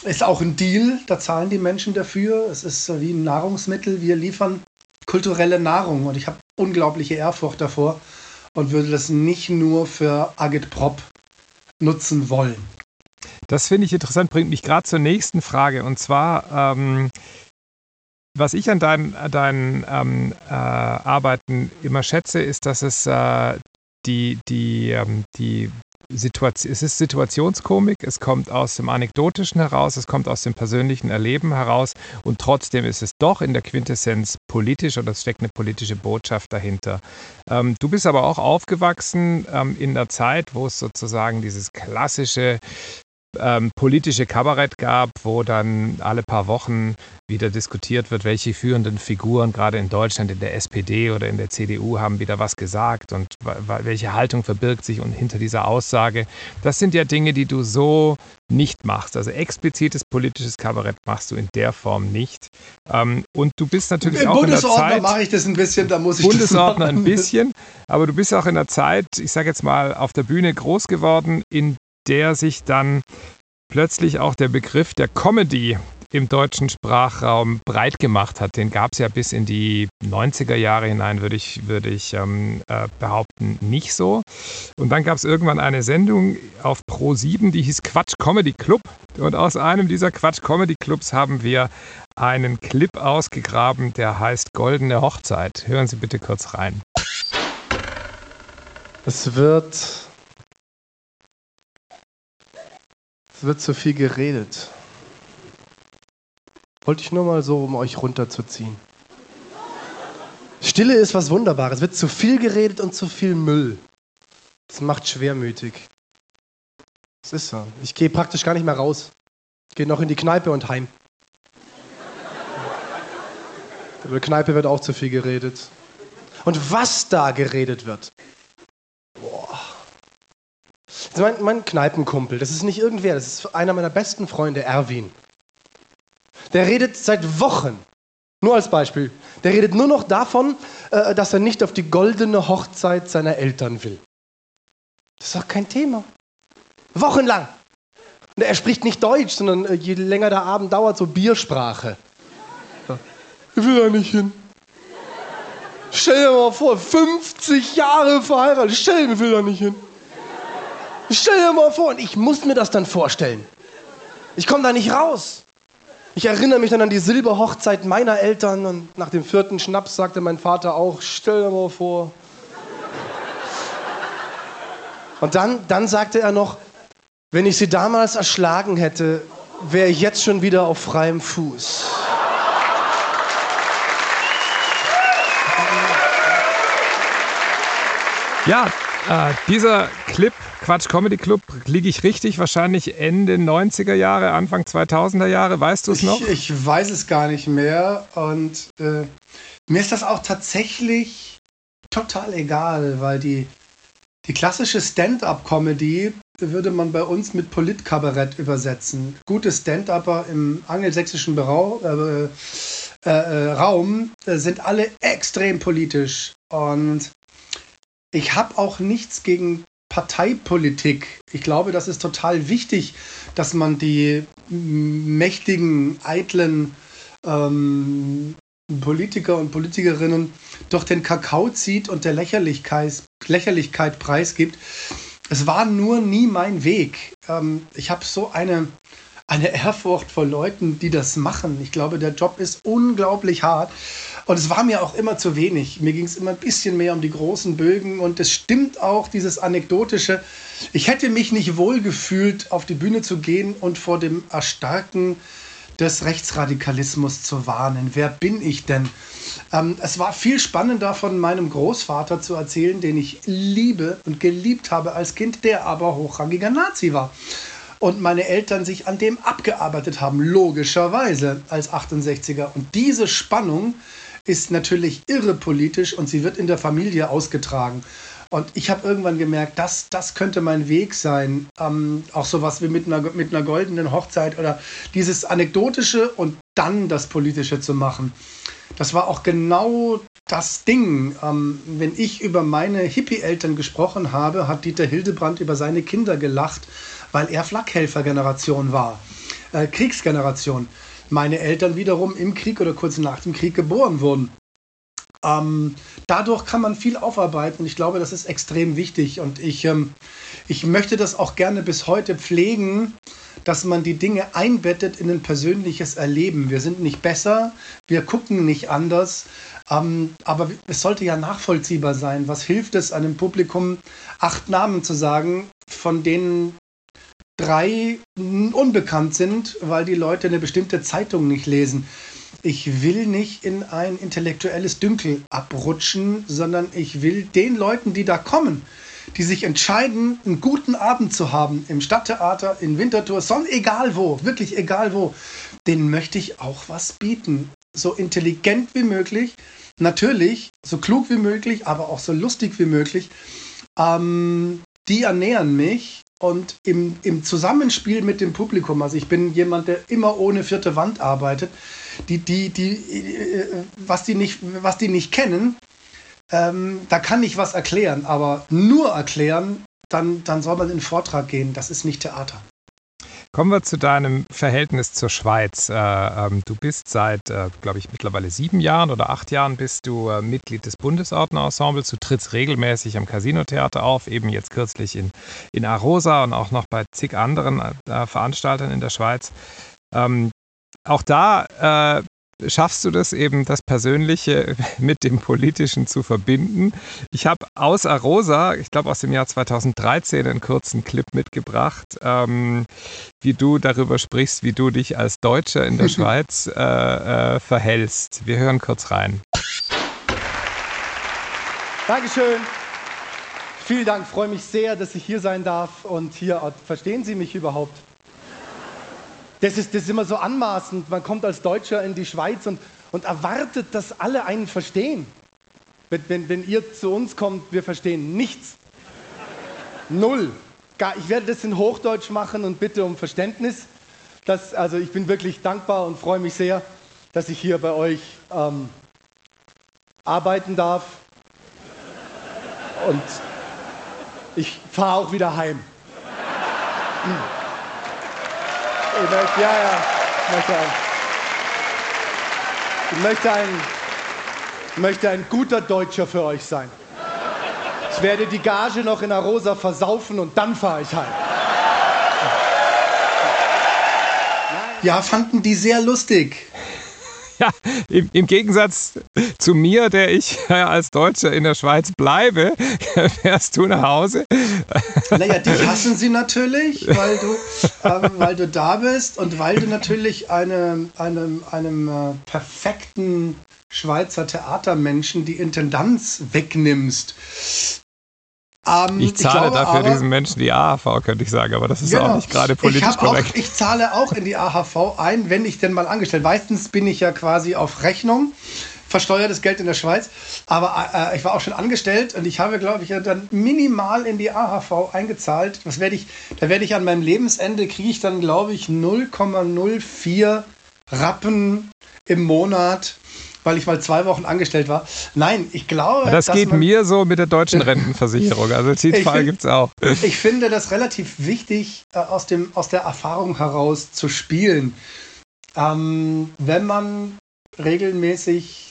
ist auch ein Deal, da zahlen die Menschen dafür. Es ist wie ein Nahrungsmittel, wir liefern kulturelle Nahrung und ich habe unglaubliche Ehrfurcht davor und würde das nicht nur für Agitprop nutzen wollen. Das finde ich interessant, bringt mich gerade zur nächsten Frage. Und zwar, ähm, was ich an deinen, deinen ähm, äh, Arbeiten immer schätze, ist, dass es äh, die, die, ähm, die Situation, es ist Situationskomik, es kommt aus dem Anekdotischen heraus, es kommt aus dem persönlichen Erleben heraus und trotzdem ist es doch in der Quintessenz politisch oder es steckt eine politische Botschaft dahinter. Ähm, du bist aber auch aufgewachsen ähm, in der Zeit, wo es sozusagen dieses klassische ähm, politische Kabarett gab, wo dann alle paar Wochen wieder diskutiert wird, welche führenden Figuren gerade in Deutschland in der SPD oder in der CDU haben wieder was gesagt und welche Haltung verbirgt sich und hinter dieser Aussage. Das sind ja Dinge, die du so nicht machst. Also explizites politisches Kabarett machst du in der Form nicht. Ähm, und du bist natürlich Im auch in der Zeit. mache ich das ein bisschen, da muss ich Bundesordner ein bisschen, aber du bist auch in der Zeit, ich sage jetzt mal, auf der Bühne groß geworden, in der sich dann plötzlich auch der Begriff der Comedy im deutschen Sprachraum breit gemacht hat. Den gab es ja bis in die 90er Jahre hinein, würde ich, würde ich ähm, äh, behaupten, nicht so. Und dann gab es irgendwann eine Sendung auf Pro 7, die hieß Quatsch Comedy Club. Und aus einem dieser Quatsch Comedy Clubs haben wir einen Clip ausgegraben, der heißt Goldene Hochzeit. Hören Sie bitte kurz rein. Es wird Es wird zu viel geredet. Wollte ich nur mal so, um euch runterzuziehen. Stille ist was Wunderbares. Es wird zu viel geredet und zu viel Müll. Das macht schwermütig. Das ist so. Ich gehe praktisch gar nicht mehr raus. Ich gehe noch in die Kneipe und heim. In der Kneipe wird auch zu viel geredet. Und was da geredet wird. Boah. Das ist mein, mein Kneipenkumpel. Das ist nicht irgendwer. Das ist einer meiner besten Freunde, Erwin. Der redet seit Wochen. Nur als Beispiel. Der redet nur noch davon, äh, dass er nicht auf die goldene Hochzeit seiner Eltern will. Das ist doch kein Thema. Wochenlang. Und er spricht nicht Deutsch, sondern äh, je länger der Abend dauert, so Biersprache. Ich will da nicht hin. Stell dir mal vor, 50 Jahre verheiratet. Stell ich will da nicht hin. Stell dir mal vor, und ich muss mir das dann vorstellen. Ich komme da nicht raus. Ich erinnere mich dann an die Silberhochzeit meiner Eltern und nach dem vierten Schnaps sagte mein Vater auch, stell dir mal vor. Und dann, dann sagte er noch, wenn ich sie damals erschlagen hätte, wäre ich jetzt schon wieder auf freiem Fuß. Ja, äh, dieser Clip, Quatsch Comedy Club, liege ich richtig? Wahrscheinlich Ende 90er Jahre, Anfang 2000er Jahre, weißt du es noch? Ich, ich, weiß es gar nicht mehr und äh, mir ist das auch tatsächlich total egal, weil die, die klassische Stand-up-Comedy würde man bei uns mit Politkabarett übersetzen. Gute Stand-upper im angelsächsischen Berau, äh, äh, äh Raum äh, sind alle extrem politisch und ich habe auch nichts gegen Parteipolitik. Ich glaube, das ist total wichtig, dass man die mächtigen, eitlen ähm, Politiker und Politikerinnen durch den Kakao zieht und der Lächerlichkeit, Lächerlichkeit preisgibt. Es war nur nie mein Weg. Ähm, ich habe so eine, eine Ehrfurcht vor Leuten, die das machen. Ich glaube, der Job ist unglaublich hart. Und es war mir auch immer zu wenig. Mir ging es immer ein bisschen mehr um die großen Bögen. Und es stimmt auch, dieses Anekdotische. Ich hätte mich nicht wohl gefühlt, auf die Bühne zu gehen und vor dem Erstarken des Rechtsradikalismus zu warnen. Wer bin ich denn? Ähm, es war viel spannender von meinem Großvater zu erzählen, den ich liebe und geliebt habe als Kind, der aber hochrangiger Nazi war und meine Eltern sich an dem abgearbeitet haben, logischerweise als 68er. Und diese Spannung ist natürlich irre politisch und sie wird in der Familie ausgetragen. Und ich habe irgendwann gemerkt, das, das könnte mein Weg sein. Ähm, auch sowas wie mit einer, mit einer goldenen Hochzeit oder dieses Anekdotische und dann das Politische zu machen. Das war auch genau das Ding. Ähm, wenn ich über meine Hippie-Eltern gesprochen habe, hat Dieter Hildebrand über seine Kinder gelacht, weil er Flakhelfer-Generation war, äh, Kriegsgeneration meine Eltern wiederum im Krieg oder kurz nach dem Krieg geboren wurden. Ähm, dadurch kann man viel aufarbeiten und ich glaube, das ist extrem wichtig und ich, ähm, ich möchte das auch gerne bis heute pflegen, dass man die Dinge einbettet in ein persönliches Erleben. Wir sind nicht besser, wir gucken nicht anders, ähm, aber es sollte ja nachvollziehbar sein. Was hilft es einem Publikum, acht Namen zu sagen, von denen drei unbekannt sind, weil die Leute eine bestimmte Zeitung nicht lesen. Ich will nicht in ein intellektuelles Dünkel abrutschen, sondern ich will den Leuten, die da kommen, die sich entscheiden, einen guten Abend zu haben im Stadttheater, in Winterthur, sonst egal wo, wirklich egal wo, denen möchte ich auch was bieten. So intelligent wie möglich, natürlich, so klug wie möglich, aber auch so lustig wie möglich. Ähm, die ernähren mich und im, im Zusammenspiel mit dem Publikum, also ich bin jemand, der immer ohne vierte Wand arbeitet, die, die, die, äh, was, die nicht, was die nicht kennen, ähm, da kann ich was erklären, aber nur erklären, dann, dann soll man in den Vortrag gehen. Das ist nicht Theater. Kommen wir zu deinem Verhältnis zur Schweiz. Äh, ähm, du bist seit, äh, glaube ich, mittlerweile sieben Jahren oder acht Jahren bist du äh, Mitglied des Bundesordnerensembles. Du trittst regelmäßig am Casino-Theater auf, eben jetzt kürzlich in, in Arosa und auch noch bei zig anderen Veranstaltern in der Schweiz. Ähm, auch da schaffst du das eben, das Persönliche (laughs) mit dem Politischen zu verbinden. Ich habe aus Arosa, ich glaube aus dem Jahr 2013, einen kurzen Clip mitgebracht, ähm, wie du darüber sprichst, wie du dich als Deutscher in der (laughs) Schweiz äh, äh, verhältst. Wir hören kurz rein. Dankeschön. Vielen Dank, freue mich sehr, dass ich hier sein darf. Und hier, verstehen Sie mich überhaupt? Das ist, das ist immer so anmaßend. Man kommt als Deutscher in die Schweiz und, und erwartet, dass alle einen verstehen. Wenn, wenn, wenn ihr zu uns kommt, wir verstehen nichts. Null. Ich werde das in Hochdeutsch machen und bitte um Verständnis. Das, also ich bin wirklich dankbar und freue mich sehr, dass ich hier bei euch ähm, arbeiten darf. Und ich fahre auch wieder heim. Ich möchte, ja, ja, ich möchte ein, ich möchte ein, ich möchte ein guter Deutscher für euch sein. Ich werde die Gage noch in Arosa versaufen und dann fahre ich heim. Ja, fanden die sehr lustig. Ja, im, im, Gegensatz zu mir, der ich (laughs) als Deutscher in der Schweiz bleibe, (laughs) fährst du nach Hause. Naja, dich (laughs) hassen sie natürlich, weil du, äh, weil du da bist und weil du natürlich eine, einem, einem äh, perfekten Schweizer Theatermenschen die Intendanz wegnimmst. Ähm, ich zahle ich glaube, dafür aber, diesen Menschen die AHV, könnte ich sagen, aber das ist genau. auch nicht gerade politisch ich korrekt. Auch, ich zahle auch in die AHV ein, wenn ich denn mal angestellt. Meistens bin ich ja quasi auf Rechnung, versteuertes Geld in der Schweiz, aber äh, ich war auch schon angestellt und ich habe, glaube ich, dann minimal in die AHV eingezahlt. Was werde ich, da werde ich an meinem Lebensende, kriege ich dann, glaube ich, 0,04 Rappen im Monat weil ich mal zwei Wochen angestellt war. Nein, ich glaube. Das geht mir so mit der deutschen Rentenversicherung. Also den Fall gibt es auch. Ich finde das relativ wichtig, äh, aus, dem, aus der Erfahrung heraus zu spielen. Ähm, wenn man regelmäßig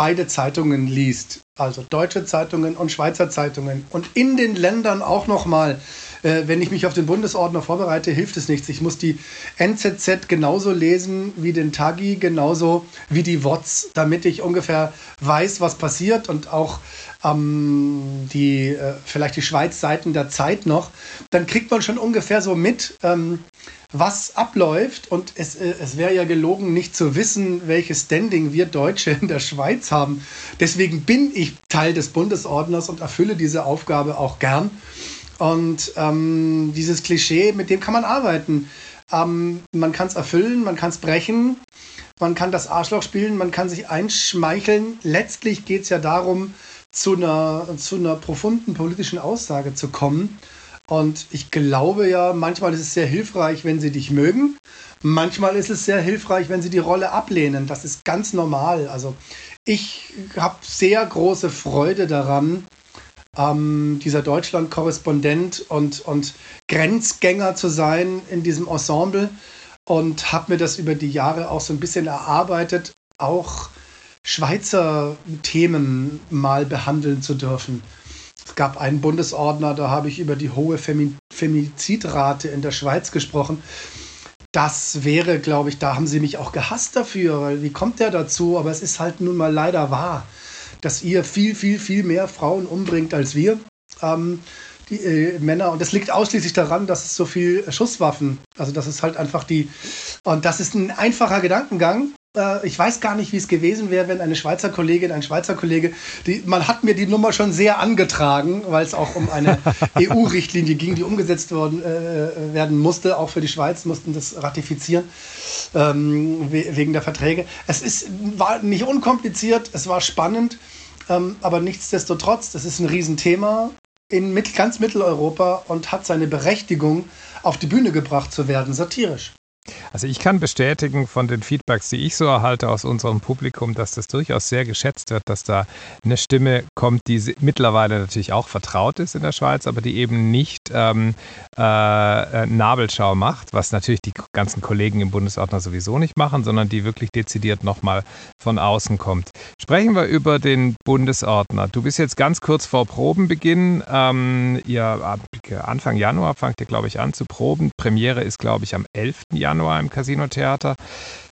beide Zeitungen liest, also deutsche Zeitungen und Schweizer Zeitungen und in den Ländern auch nochmal äh, wenn ich mich auf den Bundesordner vorbereite, hilft es nichts. Ich muss die NZZ genauso lesen wie den Tagi, genauso wie die WOTS, damit ich ungefähr weiß, was passiert und auch ähm, die, äh, vielleicht die Schweiz-Seiten der Zeit noch. Dann kriegt man schon ungefähr so mit, ähm, was abläuft. Und es, äh, es wäre ja gelogen, nicht zu wissen, welches Standing wir Deutsche in der Schweiz haben. Deswegen bin ich Teil des Bundesordners und erfülle diese Aufgabe auch gern. Und ähm, dieses Klischee, mit dem kann man arbeiten. Ähm, man kann es erfüllen, man kann es brechen, man kann das Arschloch spielen, man kann sich einschmeicheln. Letztlich geht es ja darum, zu einer, zu einer profunden politischen Aussage zu kommen. Und ich glaube ja, manchmal ist es sehr hilfreich, wenn sie dich mögen. Manchmal ist es sehr hilfreich, wenn sie die Rolle ablehnen. Das ist ganz normal. Also ich habe sehr große Freude daran, ähm, dieser Deutschland-Korrespondent und, und Grenzgänger zu sein in diesem Ensemble und habe mir das über die Jahre auch so ein bisschen erarbeitet, auch Schweizer Themen mal behandeln zu dürfen. Es gab einen Bundesordner, da habe ich über die hohe Femi Femizidrate in der Schweiz gesprochen. Das wäre, glaube ich, da haben sie mich auch gehasst dafür, weil wie kommt der dazu? Aber es ist halt nun mal leider wahr dass ihr viel, viel, viel mehr Frauen umbringt als wir. Ähm, die äh, Männer. Und das liegt ausschließlich daran, dass es so viel Schusswaffen, also das ist halt einfach die, und das ist ein einfacher Gedankengang. Äh, ich weiß gar nicht, wie es gewesen wäre, wenn eine Schweizer Kollegin, ein Schweizer Kollege, die, man hat mir die Nummer schon sehr angetragen, weil es auch um eine (laughs) EU-Richtlinie ging, die umgesetzt worden, äh, werden musste. Auch für die Schweiz mussten das ratifizieren ähm, wegen der Verträge. Es ist, war nicht unkompliziert, es war spannend. Ähm, aber nichtsdestotrotz, das ist ein Riesenthema in mit, ganz Mitteleuropa und hat seine Berechtigung, auf die Bühne gebracht zu werden, satirisch. Also ich kann bestätigen von den Feedbacks, die ich so erhalte aus unserem Publikum, dass das durchaus sehr geschätzt wird, dass da eine Stimme kommt, die mittlerweile natürlich auch vertraut ist in der Schweiz, aber die eben nicht ähm, äh, Nabelschau macht, was natürlich die ganzen Kollegen im Bundesordner sowieso nicht machen, sondern die wirklich dezidiert nochmal von außen kommt. Sprechen wir über den Bundesordner. Du bist jetzt ganz kurz vor Probenbeginn. Ähm, ihr Anfang Januar fangt ihr, glaube ich, an zu proben. Premiere ist, glaube ich, am 11. Januar. Januar im Casino Theater.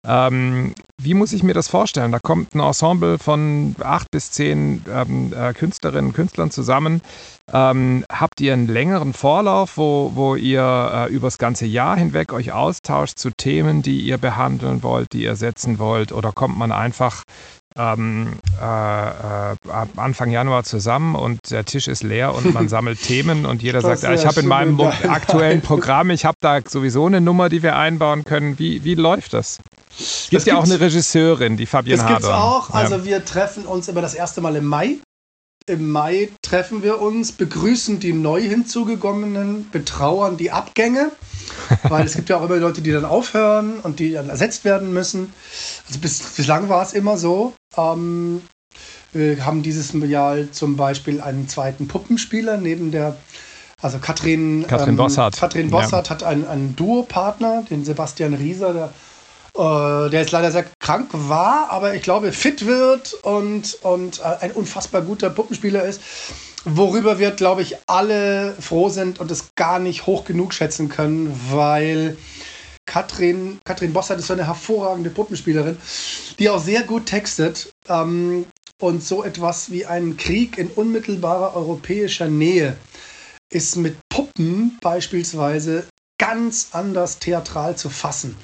Ähm, wie muss ich mir das vorstellen? Da kommt ein Ensemble von acht bis zehn ähm, äh, Künstlerinnen und Künstlern zusammen. Ähm, habt ihr einen längeren Vorlauf, wo, wo ihr äh, übers ganze Jahr hinweg euch austauscht zu Themen, die ihr behandeln wollt, die ihr setzen wollt? Oder kommt man einfach ähm, äh, äh, Anfang Januar zusammen und der Tisch ist leer und man (laughs) sammelt Themen und jeder das sagt, ich habe in meinem (laughs) aktuellen Programm, ich habe da sowieso eine Nummer, die wir einbauen können. Wie, wie läuft das? Es gibt das ja auch eine Regisseurin, die Fabienne Das gibt es auch. Also ja. wir treffen uns immer das erste Mal im Mai. Im Mai treffen wir uns, begrüßen die neu hinzugekommenen, betrauern die Abgänge. (laughs) Weil es gibt ja auch immer Leute, die dann aufhören und die dann ersetzt werden müssen. Also bis, bislang war es immer so. Ähm, wir haben dieses Jahr zum Beispiel einen zweiten Puppenspieler neben der, also Katrin, Katrin ähm, Bossart. Katrin Bossart ja. hat einen, einen Duopartner, den Sebastian Rieser, der äh, der jetzt leider sehr krank war, aber ich glaube fit wird und, und äh, ein unfassbar guter Puppenspieler ist worüber wir, glaube ich, alle froh sind und es gar nicht hoch genug schätzen können, weil Katrin, Katrin Bossert ist so eine hervorragende Puppenspielerin, die auch sehr gut textet ähm, und so etwas wie einen Krieg in unmittelbarer europäischer Nähe ist mit Puppen beispielsweise ganz anders theatral zu fassen.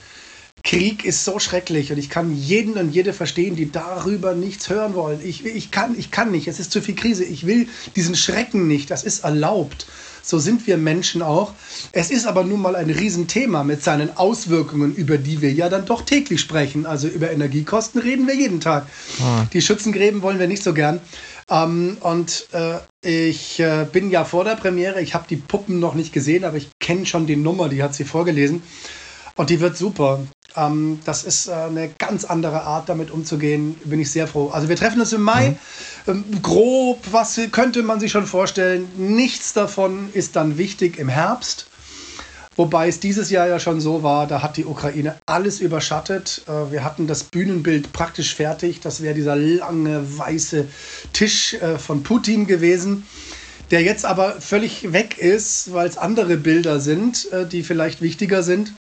Krieg ist so schrecklich und ich kann jeden und jede verstehen, die darüber nichts hören wollen. Ich, ich, kann, ich kann nicht, es ist zu viel Krise. Ich will diesen Schrecken nicht, das ist erlaubt. So sind wir Menschen auch. Es ist aber nun mal ein Riesenthema mit seinen Auswirkungen, über die wir ja dann doch täglich sprechen. Also über Energiekosten reden wir jeden Tag. Ah. Die Schützengräben wollen wir nicht so gern. Ähm, und äh, ich äh, bin ja vor der Premiere, ich habe die Puppen noch nicht gesehen, aber ich kenne schon die Nummer, die hat sie vorgelesen. Und die wird super. Ähm, das ist äh, eine ganz andere Art, damit umzugehen. Bin ich sehr froh. Also wir treffen uns im Mai. Mhm. Ähm, grob, was könnte man sich schon vorstellen? Nichts davon ist dann wichtig im Herbst. Wobei es dieses Jahr ja schon so war, da hat die Ukraine alles überschattet. Äh, wir hatten das Bühnenbild praktisch fertig. Das wäre dieser lange weiße Tisch äh, von Putin gewesen, der jetzt aber völlig weg ist, weil es andere Bilder sind, äh, die vielleicht wichtiger sind.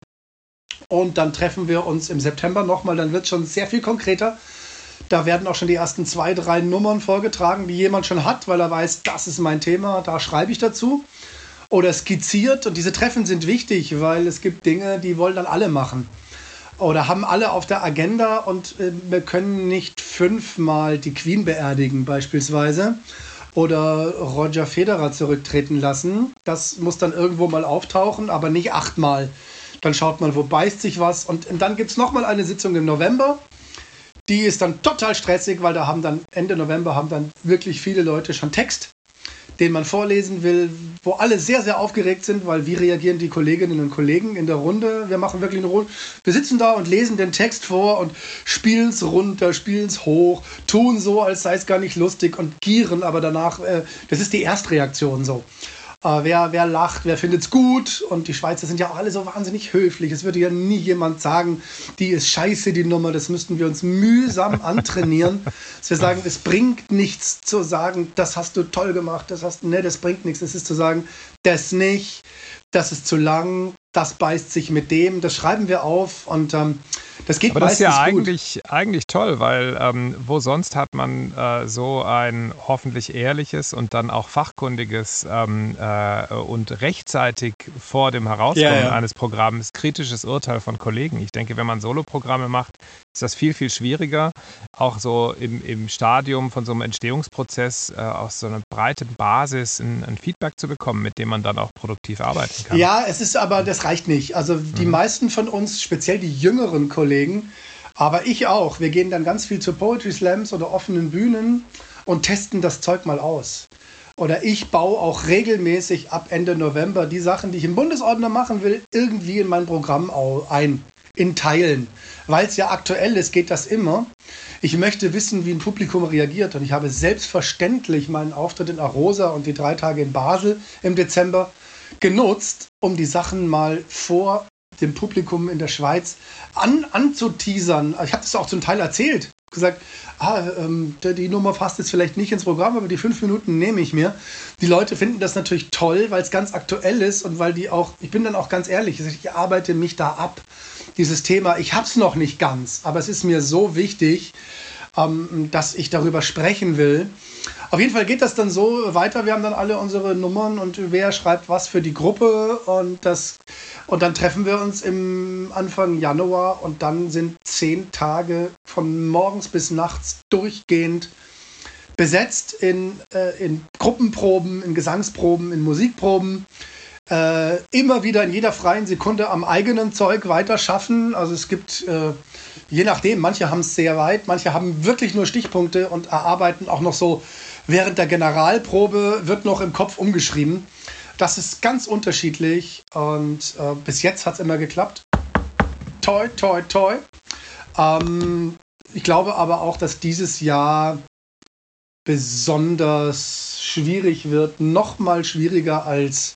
Und dann treffen wir uns im September nochmal. Dann wird es schon sehr viel konkreter. Da werden auch schon die ersten zwei, drei Nummern vorgetragen, die jemand schon hat, weil er weiß, das ist mein Thema, da schreibe ich dazu. Oder skizziert. Und diese Treffen sind wichtig, weil es gibt Dinge, die wollen dann alle machen. Oder haben alle auf der Agenda und äh, wir können nicht fünfmal die Queen beerdigen, beispielsweise. Oder Roger Federer zurücktreten lassen. Das muss dann irgendwo mal auftauchen, aber nicht achtmal. Dann schaut man, wo beißt sich was. Und dann gibt es nochmal eine Sitzung im November. Die ist dann total stressig, weil da haben dann Ende November haben dann wirklich viele Leute schon Text, den man vorlesen will, wo alle sehr, sehr aufgeregt sind, weil wie reagieren die Kolleginnen und Kollegen in der Runde? Wir machen wirklich eine Runde. Wir sitzen da und lesen den Text vor und spielen es runter, spielen es hoch, tun so, als sei es gar nicht lustig und gieren, aber danach, äh, das ist die Erstreaktion so. Äh, wer, wer lacht, wer findet es gut. Und die Schweizer sind ja auch alle so wahnsinnig höflich. Es würde ja nie jemand sagen, die ist scheiße, die Nummer. Das müssten wir uns mühsam (laughs) antrainieren. dass wir sagen, es bringt nichts zu sagen, das hast du toll gemacht, das hast ne, das bringt nichts. Es ist zu sagen, das nicht, das ist zu lang, das beißt sich mit dem, das schreiben wir auf und ähm, das geht Aber das ist ja eigentlich, eigentlich toll, weil ähm, wo sonst hat man äh, so ein hoffentlich ehrliches und dann auch fachkundiges ähm, äh, und rechtzeitig vor dem Herauskommen ja, ja. eines Programms kritisches Urteil von Kollegen. Ich denke, wenn man Soloprogramme macht, ist das viel, viel schwieriger, auch so im, im Stadium von so einem Entstehungsprozess äh, aus so einer breiten Basis ein, ein, Feedback zu bekommen, mit dem man dann auch produktiv arbeiten kann. Ja, es ist aber, das reicht nicht. Also die mhm. meisten von uns, speziell die jüngeren Kollegen, aber ich auch, wir gehen dann ganz viel zu Poetry Slams oder offenen Bühnen und testen das Zeug mal aus. Oder ich baue auch regelmäßig ab Ende November die Sachen, die ich im Bundesordner machen will, irgendwie in mein Programm ein in Teilen. Weil es ja aktuell ist, geht das immer. Ich möchte wissen, wie ein Publikum reagiert. Und ich habe selbstverständlich meinen Auftritt in Arosa und die drei Tage in Basel im Dezember genutzt, um die Sachen mal vor dem Publikum in der Schweiz an, anzuteasern. Ich habe das auch zum Teil erzählt. Gesagt, ah, ähm, die Nummer passt jetzt vielleicht nicht ins Programm, aber die fünf Minuten nehme ich mir. Die Leute finden das natürlich toll, weil es ganz aktuell ist und weil die auch, ich bin dann auch ganz ehrlich, ich arbeite mich da ab dieses Thema, ich habe es noch nicht ganz, aber es ist mir so wichtig, ähm, dass ich darüber sprechen will. Auf jeden Fall geht das dann so weiter. Wir haben dann alle unsere Nummern und wer schreibt was für die Gruppe und das Und dann treffen wir uns im Anfang Januar und dann sind zehn Tage von morgens bis nachts durchgehend besetzt in, äh, in Gruppenproben, in Gesangsproben, in Musikproben. Äh, immer wieder in jeder freien Sekunde am eigenen Zeug weiter schaffen. Also es gibt, äh, je nachdem, manche haben es sehr weit, manche haben wirklich nur Stichpunkte und erarbeiten auch noch so während der Generalprobe, wird noch im Kopf umgeschrieben. Das ist ganz unterschiedlich und äh, bis jetzt hat es immer geklappt. Toi, toi, toi. Ähm, ich glaube aber auch, dass dieses Jahr besonders schwierig wird, noch mal schwieriger als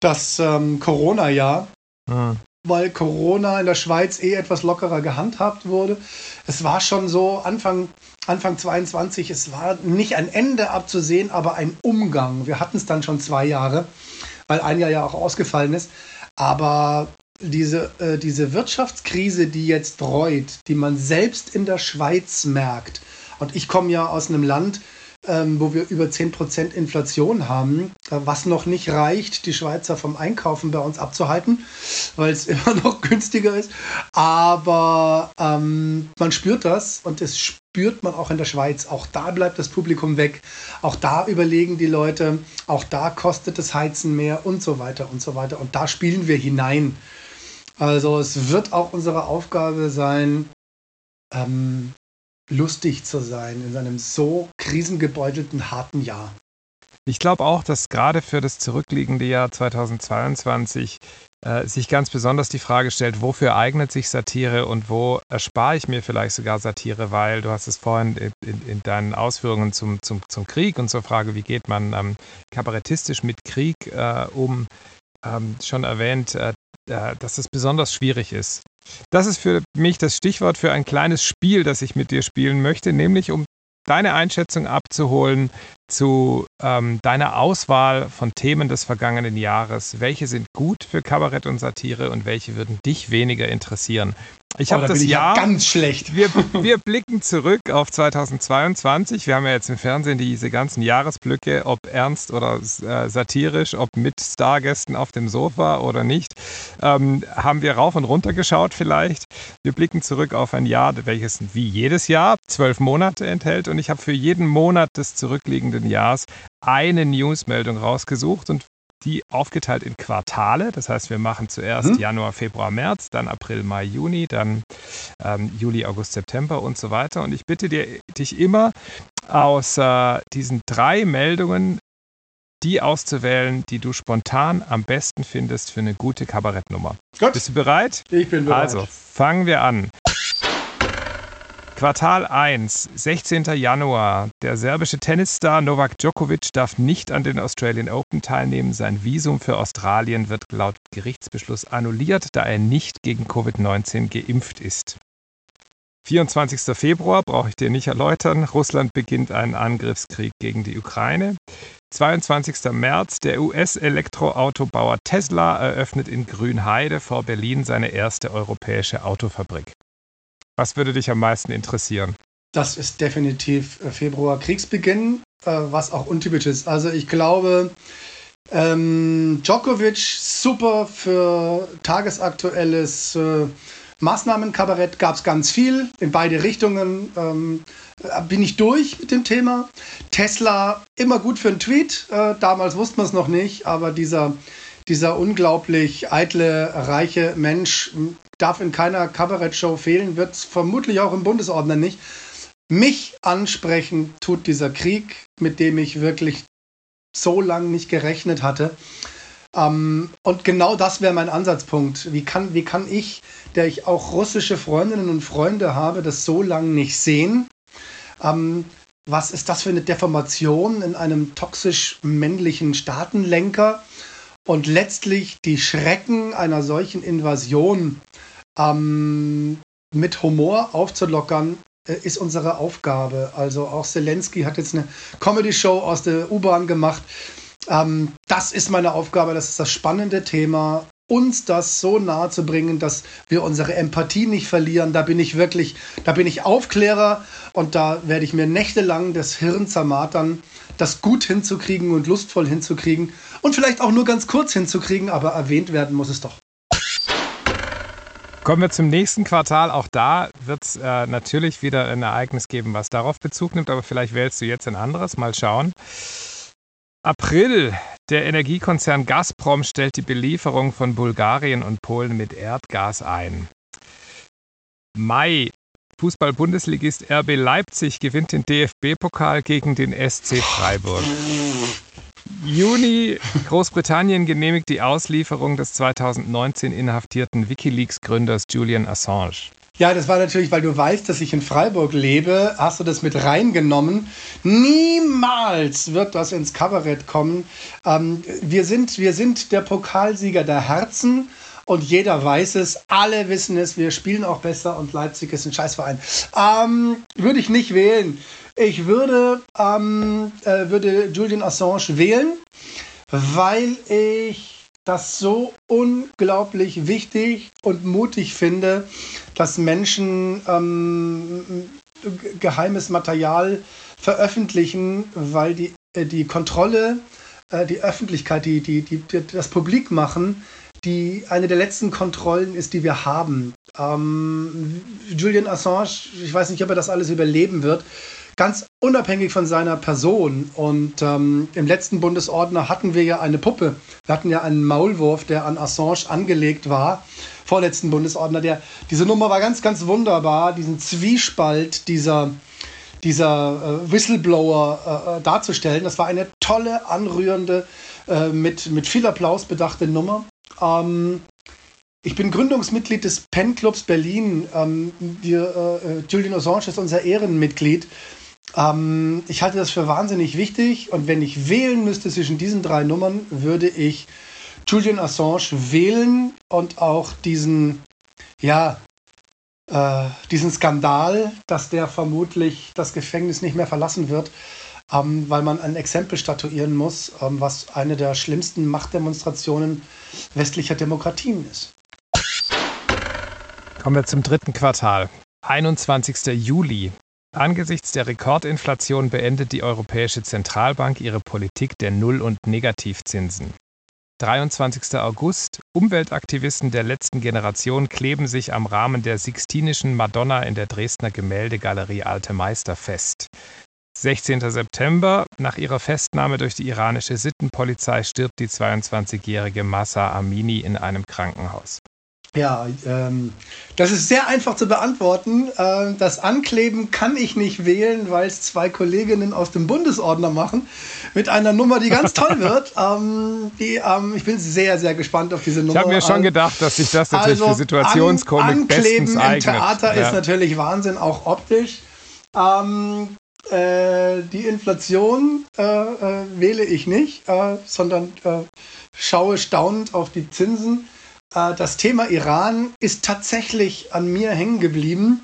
das ähm, Corona-Jahr. Mhm weil Corona in der Schweiz eh etwas lockerer gehandhabt wurde. Es war schon so Anfang, Anfang 22, es war nicht ein Ende abzusehen, aber ein Umgang. Wir hatten es dann schon zwei Jahre, weil ein Jahr ja auch ausgefallen ist. Aber diese, äh, diese Wirtschaftskrise, die jetzt reut, die man selbst in der Schweiz merkt, und ich komme ja aus einem Land, ähm, wo wir über 10% Inflation haben, äh, was noch nicht reicht, die Schweizer vom Einkaufen bei uns abzuhalten, weil es (laughs) immer noch günstiger ist. Aber ähm, man spürt das und das spürt man auch in der Schweiz. Auch da bleibt das Publikum weg. Auch da überlegen die Leute, auch da kostet das Heizen mehr und so weiter und so weiter. Und da spielen wir hinein. Also es wird auch unsere Aufgabe sein, ähm, lustig zu sein in seinem so krisengebeutelten, harten Jahr. Ich glaube auch, dass gerade für das zurückliegende Jahr 2022 äh, sich ganz besonders die Frage stellt, wofür eignet sich Satire und wo erspare ich mir vielleicht sogar Satire, weil du hast es vorhin in, in, in deinen Ausführungen zum, zum, zum Krieg und zur Frage, wie geht man ähm, kabarettistisch mit Krieg äh, um, ähm, schon erwähnt, äh, äh dass es besonders schwierig ist. Das ist für mich das Stichwort für ein kleines Spiel, das ich mit dir spielen möchte, nämlich um deine Einschätzung abzuholen zu ähm, deiner Auswahl von Themen des vergangenen Jahres. Welche sind gut für Kabarett und Satire und welche würden dich weniger interessieren? Ich oh, habe da das Jahr ja ganz schlecht. Wir, (laughs) wir, blicken zurück auf 2022. Wir haben ja jetzt im Fernsehen diese ganzen Jahresblöcke, ob ernst oder äh, satirisch, ob mit Stargästen auf dem Sofa oder nicht. Ähm, haben wir rauf und runter geschaut vielleicht. Wir blicken zurück auf ein Jahr, welches wie jedes Jahr zwölf Monate enthält. Und ich habe für jeden Monat des zurückliegenden Jahres eine Newsmeldung rausgesucht und die aufgeteilt in Quartale. Das heißt, wir machen zuerst hm? Januar, Februar, März, dann April, Mai, Juni, dann ähm, Juli, August, September und so weiter. Und ich bitte dir, dich immer aus äh, diesen drei Meldungen die auszuwählen, die du spontan am besten findest für eine gute Kabarettnummer. Gut. Bist du bereit? Ich bin bereit. Also, fangen wir an. Quartal 1, 16. Januar. Der serbische Tennisstar Novak Djokovic darf nicht an den Australian Open teilnehmen. Sein Visum für Australien wird laut Gerichtsbeschluss annulliert, da er nicht gegen Covid-19 geimpft ist. 24. Februar brauche ich dir nicht erläutern. Russland beginnt einen Angriffskrieg gegen die Ukraine. 22. März. Der US-Elektroautobauer Tesla eröffnet in Grünheide vor Berlin seine erste europäische Autofabrik. Was würde dich am meisten interessieren? Das ist definitiv äh, Februar Kriegsbeginn, äh, was auch untypisch ist. Also ich glaube, ähm, Djokovic super für tagesaktuelles äh, Maßnahmenkabarett gab es ganz viel in beide Richtungen. Ähm, bin ich durch mit dem Thema. Tesla immer gut für einen Tweet. Äh, damals wusste man es noch nicht, aber dieser dieser unglaublich eitle, reiche Mensch darf in keiner Kabarettshow fehlen, wird vermutlich auch im Bundesordner nicht. Mich ansprechen tut dieser Krieg, mit dem ich wirklich so lange nicht gerechnet hatte. Ähm, und genau das wäre mein Ansatzpunkt. Wie kann, wie kann ich, der ich auch russische Freundinnen und Freunde habe, das so lange nicht sehen? Ähm, was ist das für eine Deformation in einem toxisch männlichen Staatenlenker? Und letztlich die Schrecken einer solchen Invasion ähm, mit Humor aufzulockern, äh, ist unsere Aufgabe. Also auch Zelensky hat jetzt eine Comedy-Show aus der U-Bahn gemacht. Ähm, das ist meine Aufgabe, das ist das spannende Thema uns das so nahe zu bringen, dass wir unsere Empathie nicht verlieren. Da bin ich wirklich, da bin ich Aufklärer und da werde ich mir nächtelang das Hirn zermartern, das gut hinzukriegen und lustvoll hinzukriegen und vielleicht auch nur ganz kurz hinzukriegen, aber erwähnt werden muss es doch. Kommen wir zum nächsten Quartal. Auch da wird es äh, natürlich wieder ein Ereignis geben, was darauf Bezug nimmt, aber vielleicht wählst du jetzt ein anderes. Mal schauen. April. Der Energiekonzern Gazprom stellt die Belieferung von Bulgarien und Polen mit Erdgas ein. Mai. Fußball-Bundesligist RB Leipzig gewinnt den DFB-Pokal gegen den SC Freiburg. Juni. Großbritannien genehmigt die Auslieferung des 2019 inhaftierten Wikileaks-Gründers Julian Assange. Ja, das war natürlich, weil du weißt, dass ich in Freiburg lebe, hast du das mit reingenommen. Niemals wird das ins Kabarett kommen. Ähm, wir, sind, wir sind der Pokalsieger der Herzen und jeder weiß es, alle wissen es, wir spielen auch besser und Leipzig ist ein Scheißverein. Ähm, würde ich nicht wählen. Ich würde, ähm, äh, würde Julian Assange wählen, weil ich das so unglaublich wichtig und mutig finde, dass Menschen ähm, geheimes Material veröffentlichen, weil die, äh, die Kontrolle, äh, die Öffentlichkeit, die, die, die, das Publik machen, die eine der letzten Kontrollen ist, die wir haben. Ähm, Julian Assange, ich weiß nicht, ob er das alles überleben wird, ganz unabhängig von seiner Person. Und ähm, im letzten Bundesordner hatten wir ja eine Puppe. Wir hatten ja einen Maulwurf, der an Assange angelegt war. Vorletzten Bundesordner. Der, diese Nummer war ganz, ganz wunderbar. Diesen Zwiespalt dieser, dieser äh, Whistleblower äh, äh darzustellen. Das war eine tolle, anrührende, äh, mit, mit viel Applaus bedachte Nummer. Ähm, ich bin Gründungsmitglied des Pen Clubs Berlin. Ähm, die, äh, Julian Assange ist unser Ehrenmitglied. Ähm, ich halte das für wahnsinnig wichtig und wenn ich wählen müsste zwischen diesen drei Nummern, würde ich Julian Assange wählen und auch diesen, ja, äh, diesen Skandal, dass der vermutlich das Gefängnis nicht mehr verlassen wird, ähm, weil man ein Exempel statuieren muss, ähm, was eine der schlimmsten Machtdemonstrationen westlicher Demokratien ist. Kommen wir zum dritten Quartal. 21. Juli. Angesichts der Rekordinflation beendet die Europäische Zentralbank ihre Politik der Null- und Negativzinsen. 23. August. Umweltaktivisten der letzten Generation kleben sich am Rahmen der Sixtinischen Madonna in der Dresdner Gemäldegalerie Alte Meister fest. 16. September. Nach ihrer Festnahme durch die iranische Sittenpolizei stirbt die 22-jährige Massa Amini in einem Krankenhaus. Ja, ähm, das ist sehr einfach zu beantworten. Ähm, das Ankleben kann ich nicht wählen, weil es zwei Kolleginnen aus dem Bundesordner machen mit einer Nummer, die ganz toll wird. (laughs) Ähm, die, ähm, ich bin sehr, sehr gespannt auf diese Nummer. Ich habe mir schon gedacht, dass sich das natürlich also für Situationskomik an, Ankleben bestens eignet. im Theater ja. ist natürlich Wahnsinn, auch optisch. Ähm, äh, die Inflation äh, äh, wähle ich nicht, äh, sondern äh, schaue staunend auf die Zinsen. Äh, das Thema Iran ist tatsächlich an mir hängen geblieben,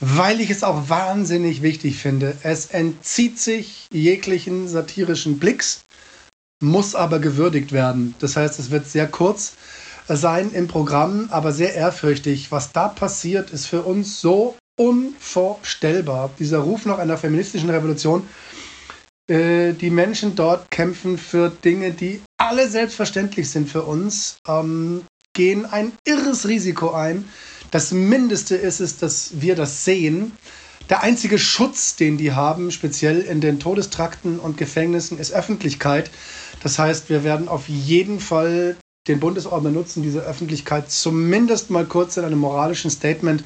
weil ich es auch wahnsinnig wichtig finde. Es entzieht sich jeglichen satirischen Blicks, muss aber gewürdigt werden. Das heißt, es wird sehr kurz sein im Programm, aber sehr ehrfürchtig. Was da passiert, ist für uns so unvorstellbar. Dieser Ruf nach einer feministischen Revolution. Äh, die Menschen dort kämpfen für Dinge, die alle selbstverständlich sind für uns. Ähm, gehen ein irres Risiko ein. Das Mindeste ist es, dass wir das sehen. Der einzige Schutz, den die haben, speziell in den Todestrakten und Gefängnissen, ist Öffentlichkeit. Das heißt, wir werden auf jeden Fall den Bundesordner nutzen, diese Öffentlichkeit zumindest mal kurz in einem moralischen Statement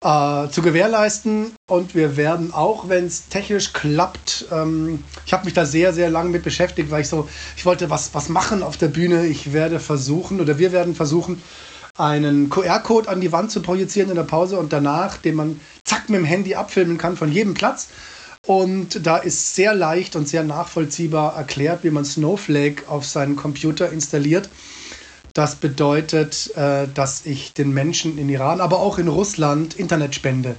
äh, zu gewährleisten. Und wir werden auch, wenn es technisch klappt, ähm, ich habe mich da sehr, sehr lange mit beschäftigt, weil ich so, ich wollte was, was machen auf der Bühne. Ich werde versuchen, oder wir werden versuchen, einen QR-Code an die Wand zu projizieren in der Pause und danach, den man zack mit dem Handy abfilmen kann von jedem Platz. Und da ist sehr leicht und sehr nachvollziehbar erklärt, wie man Snowflake auf seinen Computer installiert das bedeutet, äh, dass ich den Menschen in Iran, aber auch in Russland Internet spende.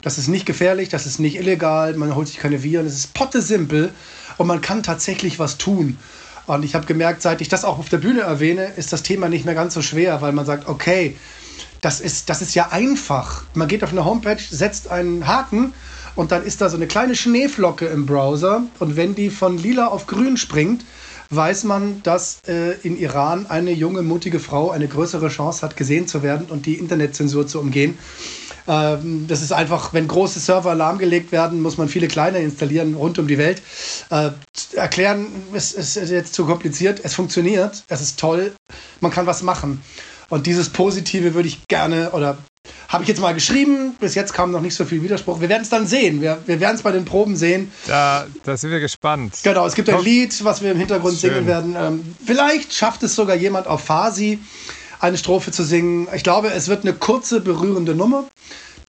Das ist nicht gefährlich, das ist nicht illegal, man holt sich keine Viren, es ist pottesimpel und man kann tatsächlich was tun. Und ich habe gemerkt, seit ich das auch auf der Bühne erwähne, ist das Thema nicht mehr ganz so schwer, weil man sagt, okay, das ist, das ist ja einfach. Man geht auf eine Homepage, setzt einen Haken und dann ist da so eine kleine Schneeflocke im Browser und wenn die von lila auf grün springt, weiß man, dass äh, in Iran eine junge, mutige Frau eine größere Chance hat, gesehen zu werden und die Internetzensur zu umgehen. Ähm, das ist einfach, wenn große Server lahmgelegt werden, muss man viele kleine installieren rund um die Welt. Äh, erklären ist, ist jetzt zu kompliziert. Es funktioniert, es ist toll, man kann was machen. Und dieses Positive würde ich gerne oder habe ich jetzt mal geschrieben. Bis jetzt kam noch nicht so viel Widerspruch. Wir werden es dann sehen. Wir, wir werden es bei den Proben sehen. Da, da sind wir gespannt. Genau, es gibt ein Lied, was wir im Hintergrund Schön. singen werden. Ähm, vielleicht schafft es sogar jemand auf Farsi eine Strophe zu singen. Ich glaube, es wird eine kurze, berührende Nummer.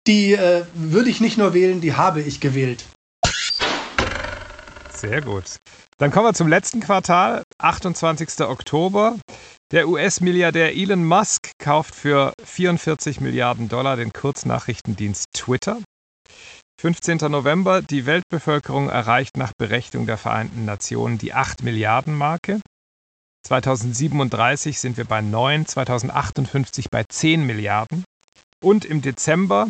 Die äh, würde ich nicht nur wählen, die habe ich gewählt. Sehr gut. Dann kommen wir zum letzten Quartal, 28. Oktober. Der US-Milliardär Elon Musk kauft für 44 Milliarden Dollar den Kurznachrichtendienst Twitter. 15. November, die Weltbevölkerung erreicht nach Berechnung der Vereinten Nationen die 8 Milliarden Marke. 2037 sind wir bei 9, 2058 bei 10 Milliarden. Und im Dezember,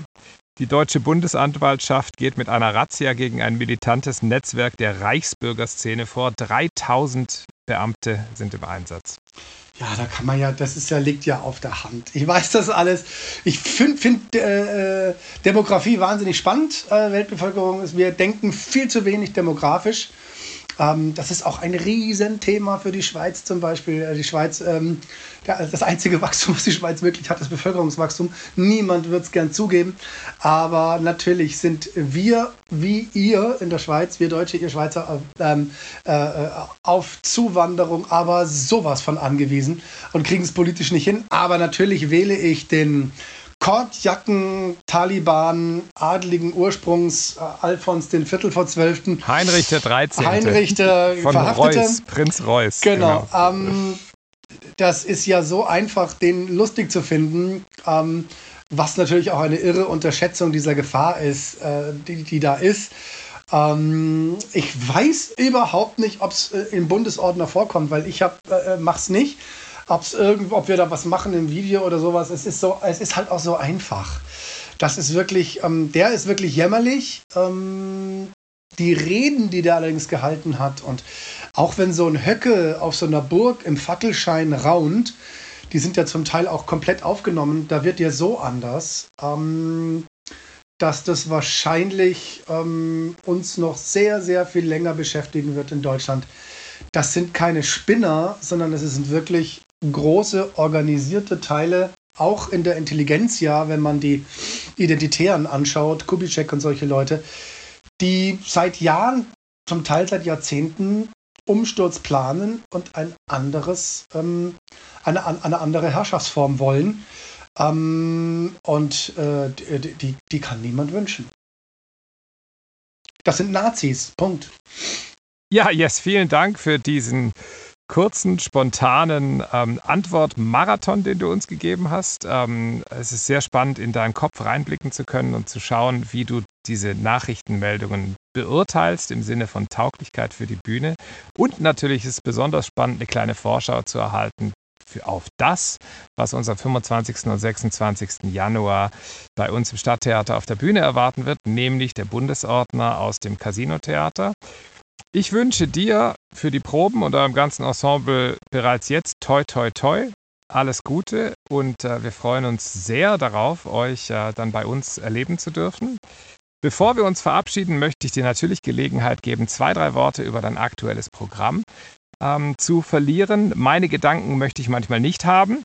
die deutsche Bundesanwaltschaft geht mit einer Razzia gegen ein militantes Netzwerk der Reichsbürgerszene vor. 3000 Beamte sind im Einsatz. Ja, da kann man ja, das ist ja, liegt ja auf der Hand. Ich weiß das alles. Ich finde find, äh, Demografie wahnsinnig spannend. Äh, Weltbevölkerung ist, wir denken viel zu wenig demografisch. Ähm, das ist auch ein Riesenthema für die Schweiz zum Beispiel. Äh, die Schweiz, ähm, das einzige (laughs) Wachstum, was die Schweiz wirklich hat, ist Bevölkerungswachstum. Niemand wird es gern zugeben. Aber natürlich sind wir, wie ihr in der Schweiz, wir Deutsche, ihr Schweizer, ähm, äh, auf Zuwanderung aber sowas von angewiesen und kriegen es politisch nicht hin. Aber natürlich wähle ich den Kordjacken, Taliban, adligen Ursprungs, äh, Alfons den Viertel vor Zwölften. Heinrich der 13. Heinrich der (laughs) Von Verhaftete. Reuß, Prinz Reuß. Genau. Ähm, das ist ja so einfach, den lustig zu finden. Ähm, was natürlich auch eine irre Unterschätzung dieser Gefahr ist, äh, die, die da ist. Ähm, ich weiß überhaupt nicht, ob es äh, im Bundesordner vorkommt, weil ich hab, äh, mach's nicht. Ob's irgend, ob wir da was machen im Video oder sowas. Es ist so, es ist halt auch so einfach. Das ist wirklich, ähm, der ist wirklich jämmerlich. Ähm, die Reden, die der allerdings gehalten hat und auch wenn so ein Höcke auf so einer Burg im Fackelschein raunt, die sind ja zum Teil auch komplett aufgenommen, da wird ja so anders, ähm, dass das wahrscheinlich ähm, uns noch sehr, sehr viel länger beschäftigen wird in Deutschland. Das sind keine Spinner, sondern es sind wirklich große organisierte Teile, auch in der Intelligenz ja, wenn man die Identitären anschaut, Kubitschek und solche Leute, die seit Jahren, zum Teil seit Jahrzehnten Umsturz planen und ein anderes, ähm, eine, eine andere Herrschaftsform wollen. Ähm, und äh, die, die, die kann niemand wünschen. Das sind Nazis. Punkt. Ja, Yes, vielen Dank für diesen kurzen, spontanen ähm, Antwort-Marathon, den du uns gegeben hast. Ähm, es ist sehr spannend, in deinen Kopf reinblicken zu können und zu schauen, wie du diese Nachrichtenmeldungen beurteilst im Sinne von Tauglichkeit für die Bühne. Und natürlich ist es besonders spannend, eine kleine Vorschau zu erhalten für, auf das, was uns am 25. und 26. Januar bei uns im Stadttheater auf der Bühne erwarten wird, nämlich der Bundesordner aus dem Casino-Theater. Ich wünsche dir für die Proben und eurem ganzen Ensemble bereits jetzt toi toi toi alles Gute und äh, wir freuen uns sehr darauf, euch äh, dann bei uns erleben zu dürfen. Bevor wir uns verabschieden, möchte ich dir natürlich Gelegenheit geben, zwei, drei Worte über dein aktuelles Programm ähm, zu verlieren. Meine Gedanken möchte ich manchmal nicht haben.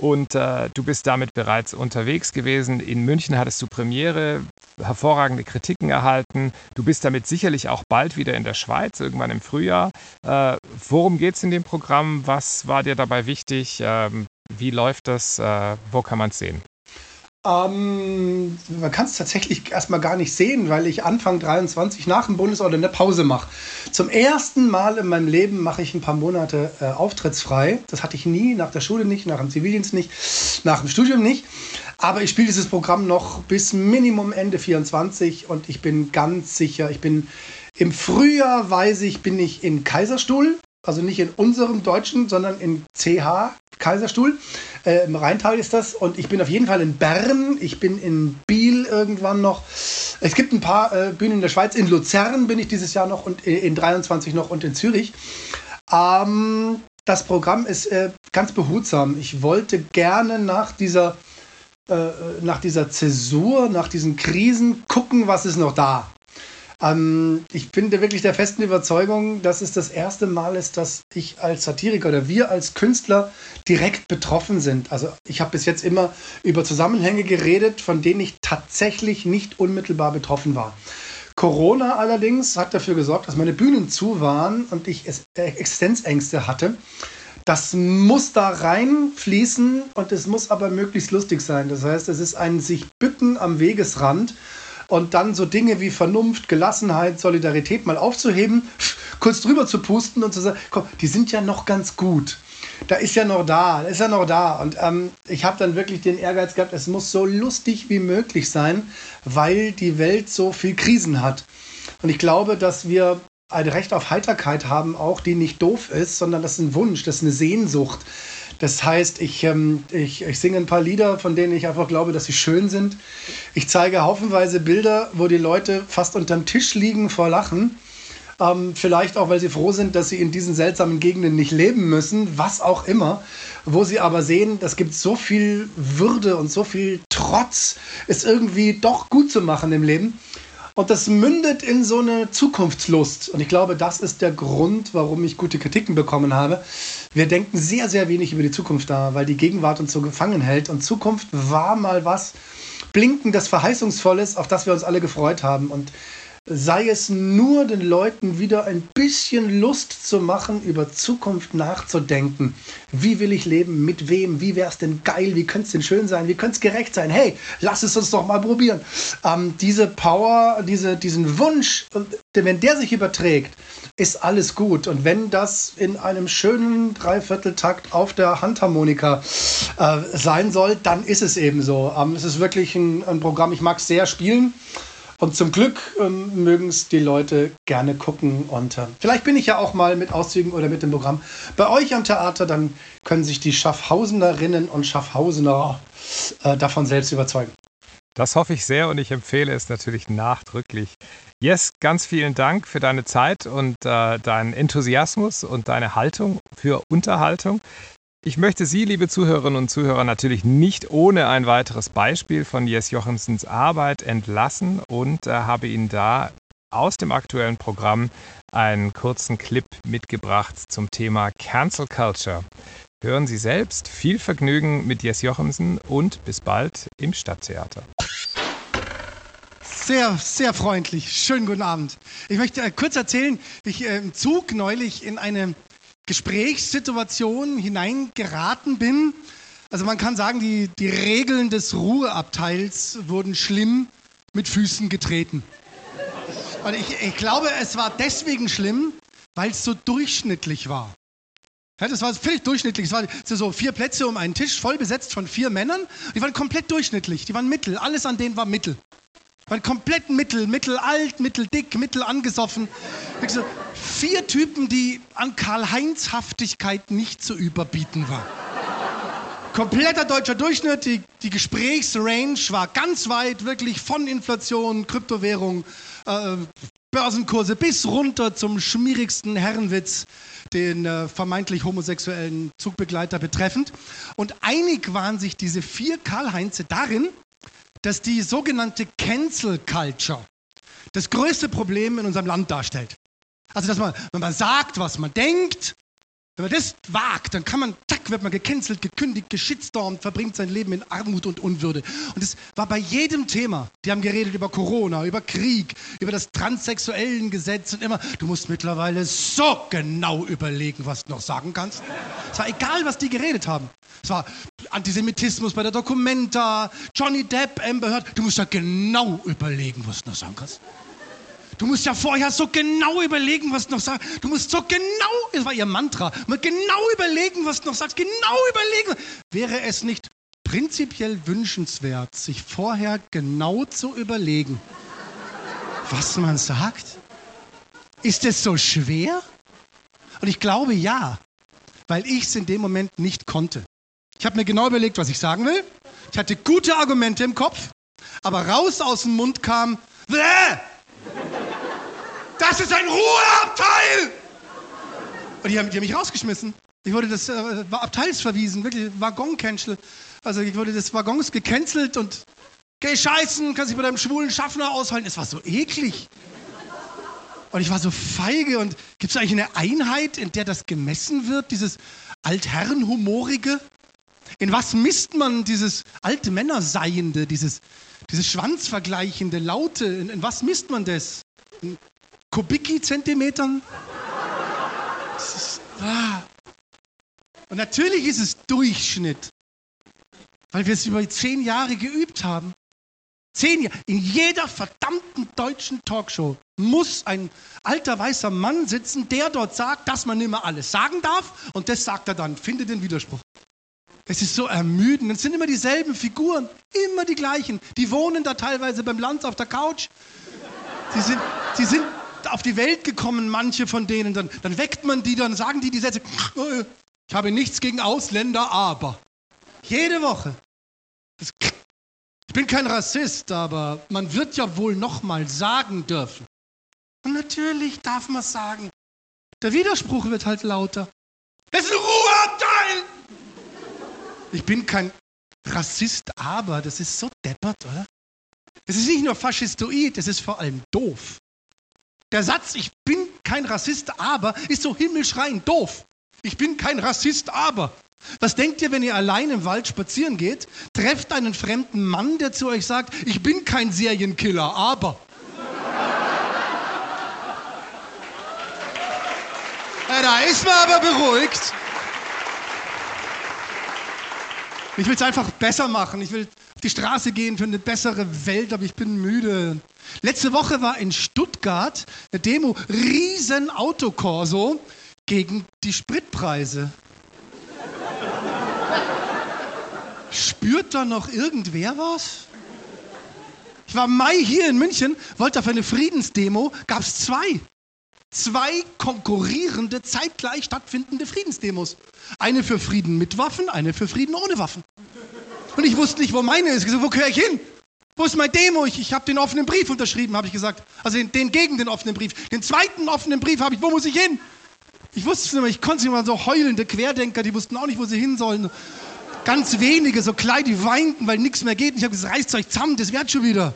Und äh, du bist damit bereits unterwegs gewesen. In München hattest du Premiere, hervorragende Kritiken erhalten. Du bist damit sicherlich auch bald wieder in der Schweiz, irgendwann im Frühjahr. Äh, worum geht es in dem Programm? Was war dir dabei wichtig? Ähm, wie läuft das? Äh, wo kann man es sehen? Ähm, man kann es tatsächlich erstmal gar nicht sehen, weil ich Anfang 23 nach dem Bundesordner eine Pause mache. Zum ersten Mal in meinem Leben mache ich ein paar Monate äh, auftrittsfrei. Das hatte ich nie, nach der Schule nicht, nach dem Zivildienst nicht, nach dem Studium nicht. Aber ich spiele dieses Programm noch bis Minimum Ende 24 und ich bin ganz sicher, ich bin im Frühjahr, weiß ich, bin ich in Kaiserstuhl. Also nicht in unserem deutschen, sondern in CH, Kaiserstuhl. Äh, Im Rheintal ist das. Und ich bin auf jeden Fall in Bern. Ich bin in Biel irgendwann noch. Es gibt ein paar äh, Bühnen in der Schweiz. In Luzern bin ich dieses Jahr noch und äh, in 23 noch und in Zürich. Ähm, das Programm ist äh, ganz behutsam. Ich wollte gerne nach dieser, äh, nach dieser Zäsur, nach diesen Krisen gucken, was ist noch da. Ähm, ich bin wirklich der festen Überzeugung, dass es das erste Mal ist, dass ich als Satiriker oder wir als Künstler direkt betroffen sind. Also ich habe bis jetzt immer über Zusammenhänge geredet, von denen ich tatsächlich nicht unmittelbar betroffen war. Corona allerdings hat dafür gesorgt, dass meine Bühnen zu waren und ich äh, Existenzängste hatte. Das muss da reinfließen und es muss aber möglichst lustig sein. Das heißt, es ist ein sich bücken am Wegesrand und dann so Dinge wie Vernunft, Gelassenheit, Solidarität mal aufzuheben, kurz drüber zu pusten und zu sagen, komm, die sind ja noch ganz gut. Da ist ja noch da, ist ja noch da. Und ähm, ich habe dann wirklich den Ehrgeiz gehabt, es muss so lustig wie möglich sein, weil die Welt so viel Krisen hat. Und ich glaube, dass wir ein Recht auf Heiterkeit haben, auch die nicht doof ist, sondern das ist ein Wunsch, das ist eine Sehnsucht. Das heißt, ich, ähm, ich, ich singe ein paar Lieder, von denen ich einfach glaube, dass sie schön sind. Ich zeige haufenweise Bilder, wo die Leute fast unterm Tisch liegen vor Lachen. Ähm, vielleicht auch, weil sie froh sind, dass sie in diesen seltsamen Gegenden nicht leben müssen, was auch immer. Wo sie aber sehen, es gibt so viel Würde und so viel Trotz, es irgendwie doch gut zu machen im Leben. Und das mündet in so eine Zukunftslust. Und ich glaube, das ist der Grund, warum ich gute Kritiken bekommen habe. Wir denken sehr, sehr wenig über die Zukunft da, weil die Gegenwart uns so gefangen hält. Und Zukunft war mal was Blinkendes, Verheißungsvolles, auf das wir uns alle gefreut haben. Und sei es nur den Leuten wieder ein bisschen Lust zu machen, über Zukunft nachzudenken. Wie will ich leben? Mit wem? Wie wäre es denn geil? Wie könnte es denn schön sein? Wie könnte es gerecht sein? Hey, lass es uns doch mal probieren. Ähm, diese Power, diese, diesen Wunsch, wenn der sich überträgt, ist alles gut. Und wenn das in einem schönen Dreivierteltakt auf der Handharmonika äh, sein soll, dann ist es eben so. Ähm, es ist wirklich ein, ein Programm, ich mag es sehr spielen. Und zum Glück ähm, mögen es die Leute gerne gucken. Und äh, vielleicht bin ich ja auch mal mit Auszügen oder mit dem Programm bei euch am Theater. Dann können sich die Schaffhausenerinnen und Schaffhausener äh, davon selbst überzeugen. Das hoffe ich sehr und ich empfehle es natürlich nachdrücklich. Yes, ganz vielen Dank für deine Zeit und äh, deinen Enthusiasmus und deine Haltung für Unterhaltung. Ich möchte Sie, liebe Zuhörerinnen und Zuhörer, natürlich nicht ohne ein weiteres Beispiel von Jes Jochimsens Arbeit entlassen und äh, habe Ihnen da aus dem aktuellen Programm einen kurzen Clip mitgebracht zum Thema Cancel Culture. Hören Sie selbst, viel Vergnügen mit Jes Jochimsen und bis bald im Stadttheater. Sehr, sehr freundlich. Schönen guten Abend. Ich möchte äh, kurz erzählen, wie ich äh, im Zug neulich in eine Gesprächssituation hineingeraten bin. Also man kann sagen, die, die Regeln des Ruheabteils wurden schlimm mit Füßen getreten. Und ich, ich glaube, es war deswegen schlimm, weil es so durchschnittlich war. Ja, das war völlig durchschnittlich. Es waren so vier Plätze um einen Tisch, voll besetzt von vier Männern. Die waren komplett durchschnittlich. Die waren mittel. Alles an denen war mittel. Waren komplett mittel. Mittel alt, mittel dick, mittel angesoffen. So, vier Typen, die an Karl-Heinz-Haftigkeit nicht zu überbieten waren. Kompletter deutscher Durchschnitt, die, die Gesprächsrange war ganz weit, wirklich von Inflation, Kryptowährung, äh, Börsenkurse bis runter zum schmierigsten Herrenwitz, den äh, vermeintlich homosexuellen Zugbegleiter betreffend. Und einig waren sich diese vier Karl-Heinze darin, dass die sogenannte Cancel Culture das größte Problem in unserem Land darstellt. Also, dass man, wenn man sagt, was man denkt, wenn man das wagt, dann kann man, zack, wird man gecancelt, gekündigt, geschitstormt, verbringt sein Leben in Armut und Unwürde. Und das war bei jedem Thema. Die haben geredet über Corona, über Krieg, über das transsexuellen Gesetz und immer, du musst mittlerweile so genau überlegen, was du noch sagen kannst. Es war egal, was die geredet haben. Es war Antisemitismus bei der Documenta, Johnny Depp, Amber Heard. Du musst ja genau überlegen, was du noch sagen kannst. Du musst ja vorher so genau überlegen, was du noch sagst. Du musst so genau, das war ihr Mantra, genau überlegen, was du noch sagst. Genau überlegen. Wäre es nicht prinzipiell wünschenswert, sich vorher genau zu überlegen, was man sagt? Ist es so schwer? Und ich glaube ja, weil ich es in dem Moment nicht konnte. Ich habe mir genau überlegt, was ich sagen will. Ich hatte gute Argumente im Kopf, aber raus aus dem Mund kam, Bäh! Das ist ein Ruheabteil! Und die haben, die haben mich rausgeschmissen. Ich wurde das, äh, war abteilsverwiesen, wirklich Waggon-Cancel. Also ich wurde des Waggons gecancelt und geh scheißen, kannst dich bei deinem schwulen Schaffner aushalten. Es war so eklig. Und ich war so feige. Und gibt es eigentlich eine Einheit, in der das gemessen wird, dieses Altherrenhumorige? In was misst man dieses alte Männerseiende, dieses, dieses Schwanzvergleichende, Laute? In, in was misst man das? In Ist, ah. Und natürlich ist es Durchschnitt, weil wir es über zehn Jahre geübt haben. Zehn Jahre. In jeder verdammten deutschen Talkshow muss ein alter weißer Mann sitzen, der dort sagt, dass man mehr alles sagen darf. Und das sagt er dann. Finde den Widerspruch. Es ist so ermüdend. Es sind immer dieselben Figuren, immer die gleichen. Die wohnen da teilweise beim Lanz auf der Couch. Sie sind, sie sind auf die Welt gekommen, manche von denen. Dann, dann weckt man die, dann sagen die die Sätze. Ich habe nichts gegen Ausländer, aber. Jede Woche. Das, ich bin kein Rassist, aber man wird ja wohl noch mal sagen dürfen. Und natürlich darf man sagen. Der Widerspruch wird halt lauter. Es ist ein Ruheabteil! Ich bin kein Rassist, aber das ist so deppert, oder? Es ist nicht nur faschistoid, es ist vor allem doof. Der Satz, ich bin kein Rassist, aber, ist so himmelschreiend doof. Ich bin kein Rassist, aber. Was denkt ihr, wenn ihr allein im Wald spazieren geht, trefft einen fremden Mann, der zu euch sagt, ich bin kein Serienkiller, aber. ja, da ist man aber beruhigt. Ich will es einfach besser machen. Ich will die Straße gehen für eine bessere Welt, aber ich bin müde. Letzte Woche war in Stuttgart eine Demo, riesen Autokorso gegen die Spritpreise. Spürt da noch irgendwer was? Ich war im Mai hier in München, wollte auf eine Friedensdemo, gab es zwei. Zwei konkurrierende, zeitgleich stattfindende Friedensdemos. Eine für Frieden mit Waffen, eine für Frieden ohne Waffen. Und ich wusste nicht, wo meine ist. Ich gesagt, wo gehöre ich hin? Wo ist mein Demo? Ich, ich habe den offenen Brief unterschrieben, habe ich gesagt. Also den, den, gegen den offenen Brief. Den zweiten offenen Brief habe ich, wo muss ich hin? Ich wusste es nicht mehr, ich konnte es nicht mehr, so heulende Querdenker, die wussten auch nicht, wo sie hin sollen. Ganz wenige, so klein, die weinten, weil nichts mehr geht. Und ich habe gesagt, reißt euch zusammen, das wird schon wieder.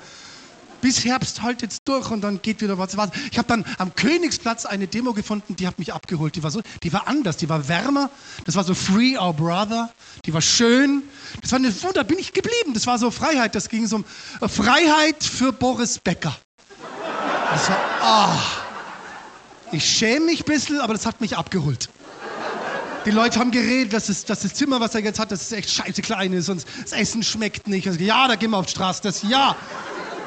Bis Herbst halt jetzt durch und dann geht wieder was. Ich habe dann am Königsplatz eine Demo gefunden, die hat mich abgeholt. Die war so, die war anders, die war wärmer. Das war so Free Our Brother. Die war schön. Das war eine, da bin ich geblieben. Das war so Freiheit. Das ging so um äh, Freiheit für Boris Becker. Das war, ah. Ich schäme mich ein bisschen, aber das hat mich abgeholt. Die Leute haben geredet, dass das, das Zimmer, was er jetzt hat, dass es echt scheiße klein ist und das Essen schmeckt nicht. Also, ja, da gehen wir auf die Straße. Das ja.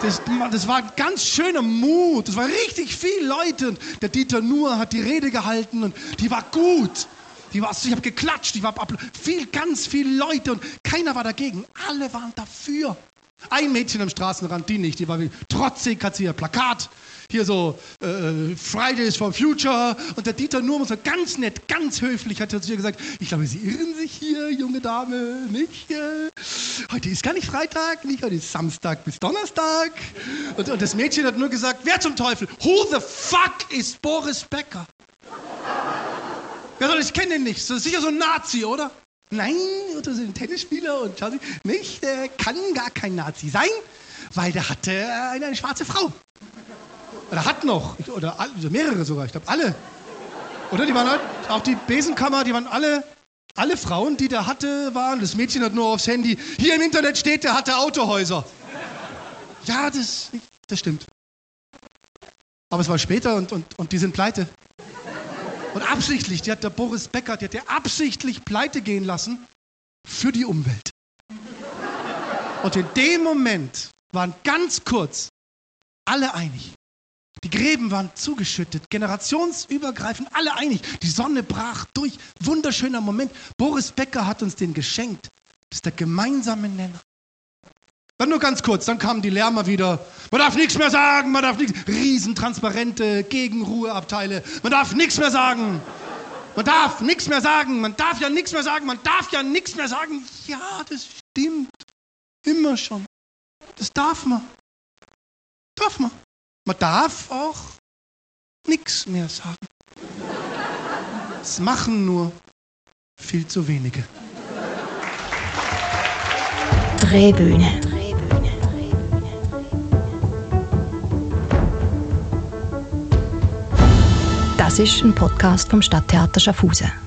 Das, das war ganz schöner Mut. Das war richtig viele Leute. Und der Dieter Nuhr hat die Rede gehalten und die war gut. Die war, ich habe geklatscht, die war viel, ganz viele Leute und keiner war dagegen. Alle waren dafür. Ein Mädchen am Straßenrand, die nicht, die war wie trotzig, hat sie ihr Plakat hier so äh, Fridays for Future und der Dieter Nurm so ganz nett, ganz höflich hat zu ihr gesagt, ich glaube, Sie irren sich hier, junge Dame, nicht? Heute ist gar nicht Freitag, nicht heute ist Samstag bis Donnerstag. Und, und das Mädchen hat nur gesagt, wer zum Teufel, who the fuck ist Boris Becker? Ja, ich kenne den nicht, das ist sicher so ein Nazi, oder? Nein, oder so ein Tennisspieler und schau nicht, der kann gar kein Nazi sein, weil der hatte eine, eine schwarze Frau. Oder hat noch. Oder mehrere sogar. Ich glaube, alle. Oder die waren halt, auch die Besenkammer, die waren alle, alle Frauen, die der hatte, waren. Das Mädchen hat nur aufs Handy. Hier im Internet steht, der hatte Autohäuser. Ja, das, das stimmt. Aber es war später und, und, und die sind pleite. Und absichtlich, die hat der Boris Becker, die hat der absichtlich pleite gehen lassen für die Umwelt. Und in dem Moment waren ganz kurz alle einig. Die Gräben waren zugeschüttet, generationsübergreifend, alle einig. Die Sonne brach durch. Wunderschöner Moment. Boris Becker hat uns den geschenkt. Das ist der gemeinsame Nenner. Dann nur ganz kurz, dann kamen die Lärmer wieder. Man darf nichts mehr sagen, man darf nichts. Riesentransparente, Gegenruheabteile. Man darf nichts mehr sagen. Man darf nichts mehr sagen. Man darf ja nichts mehr sagen. Man darf ja nichts mehr sagen. Ja, das stimmt. Immer schon. Das darf man. Darf man. Man darf auch nichts mehr sagen. Es machen nur viel zu wenige. Drehbühne. Das ist ein Podcast vom Stadttheater Schaffhausen.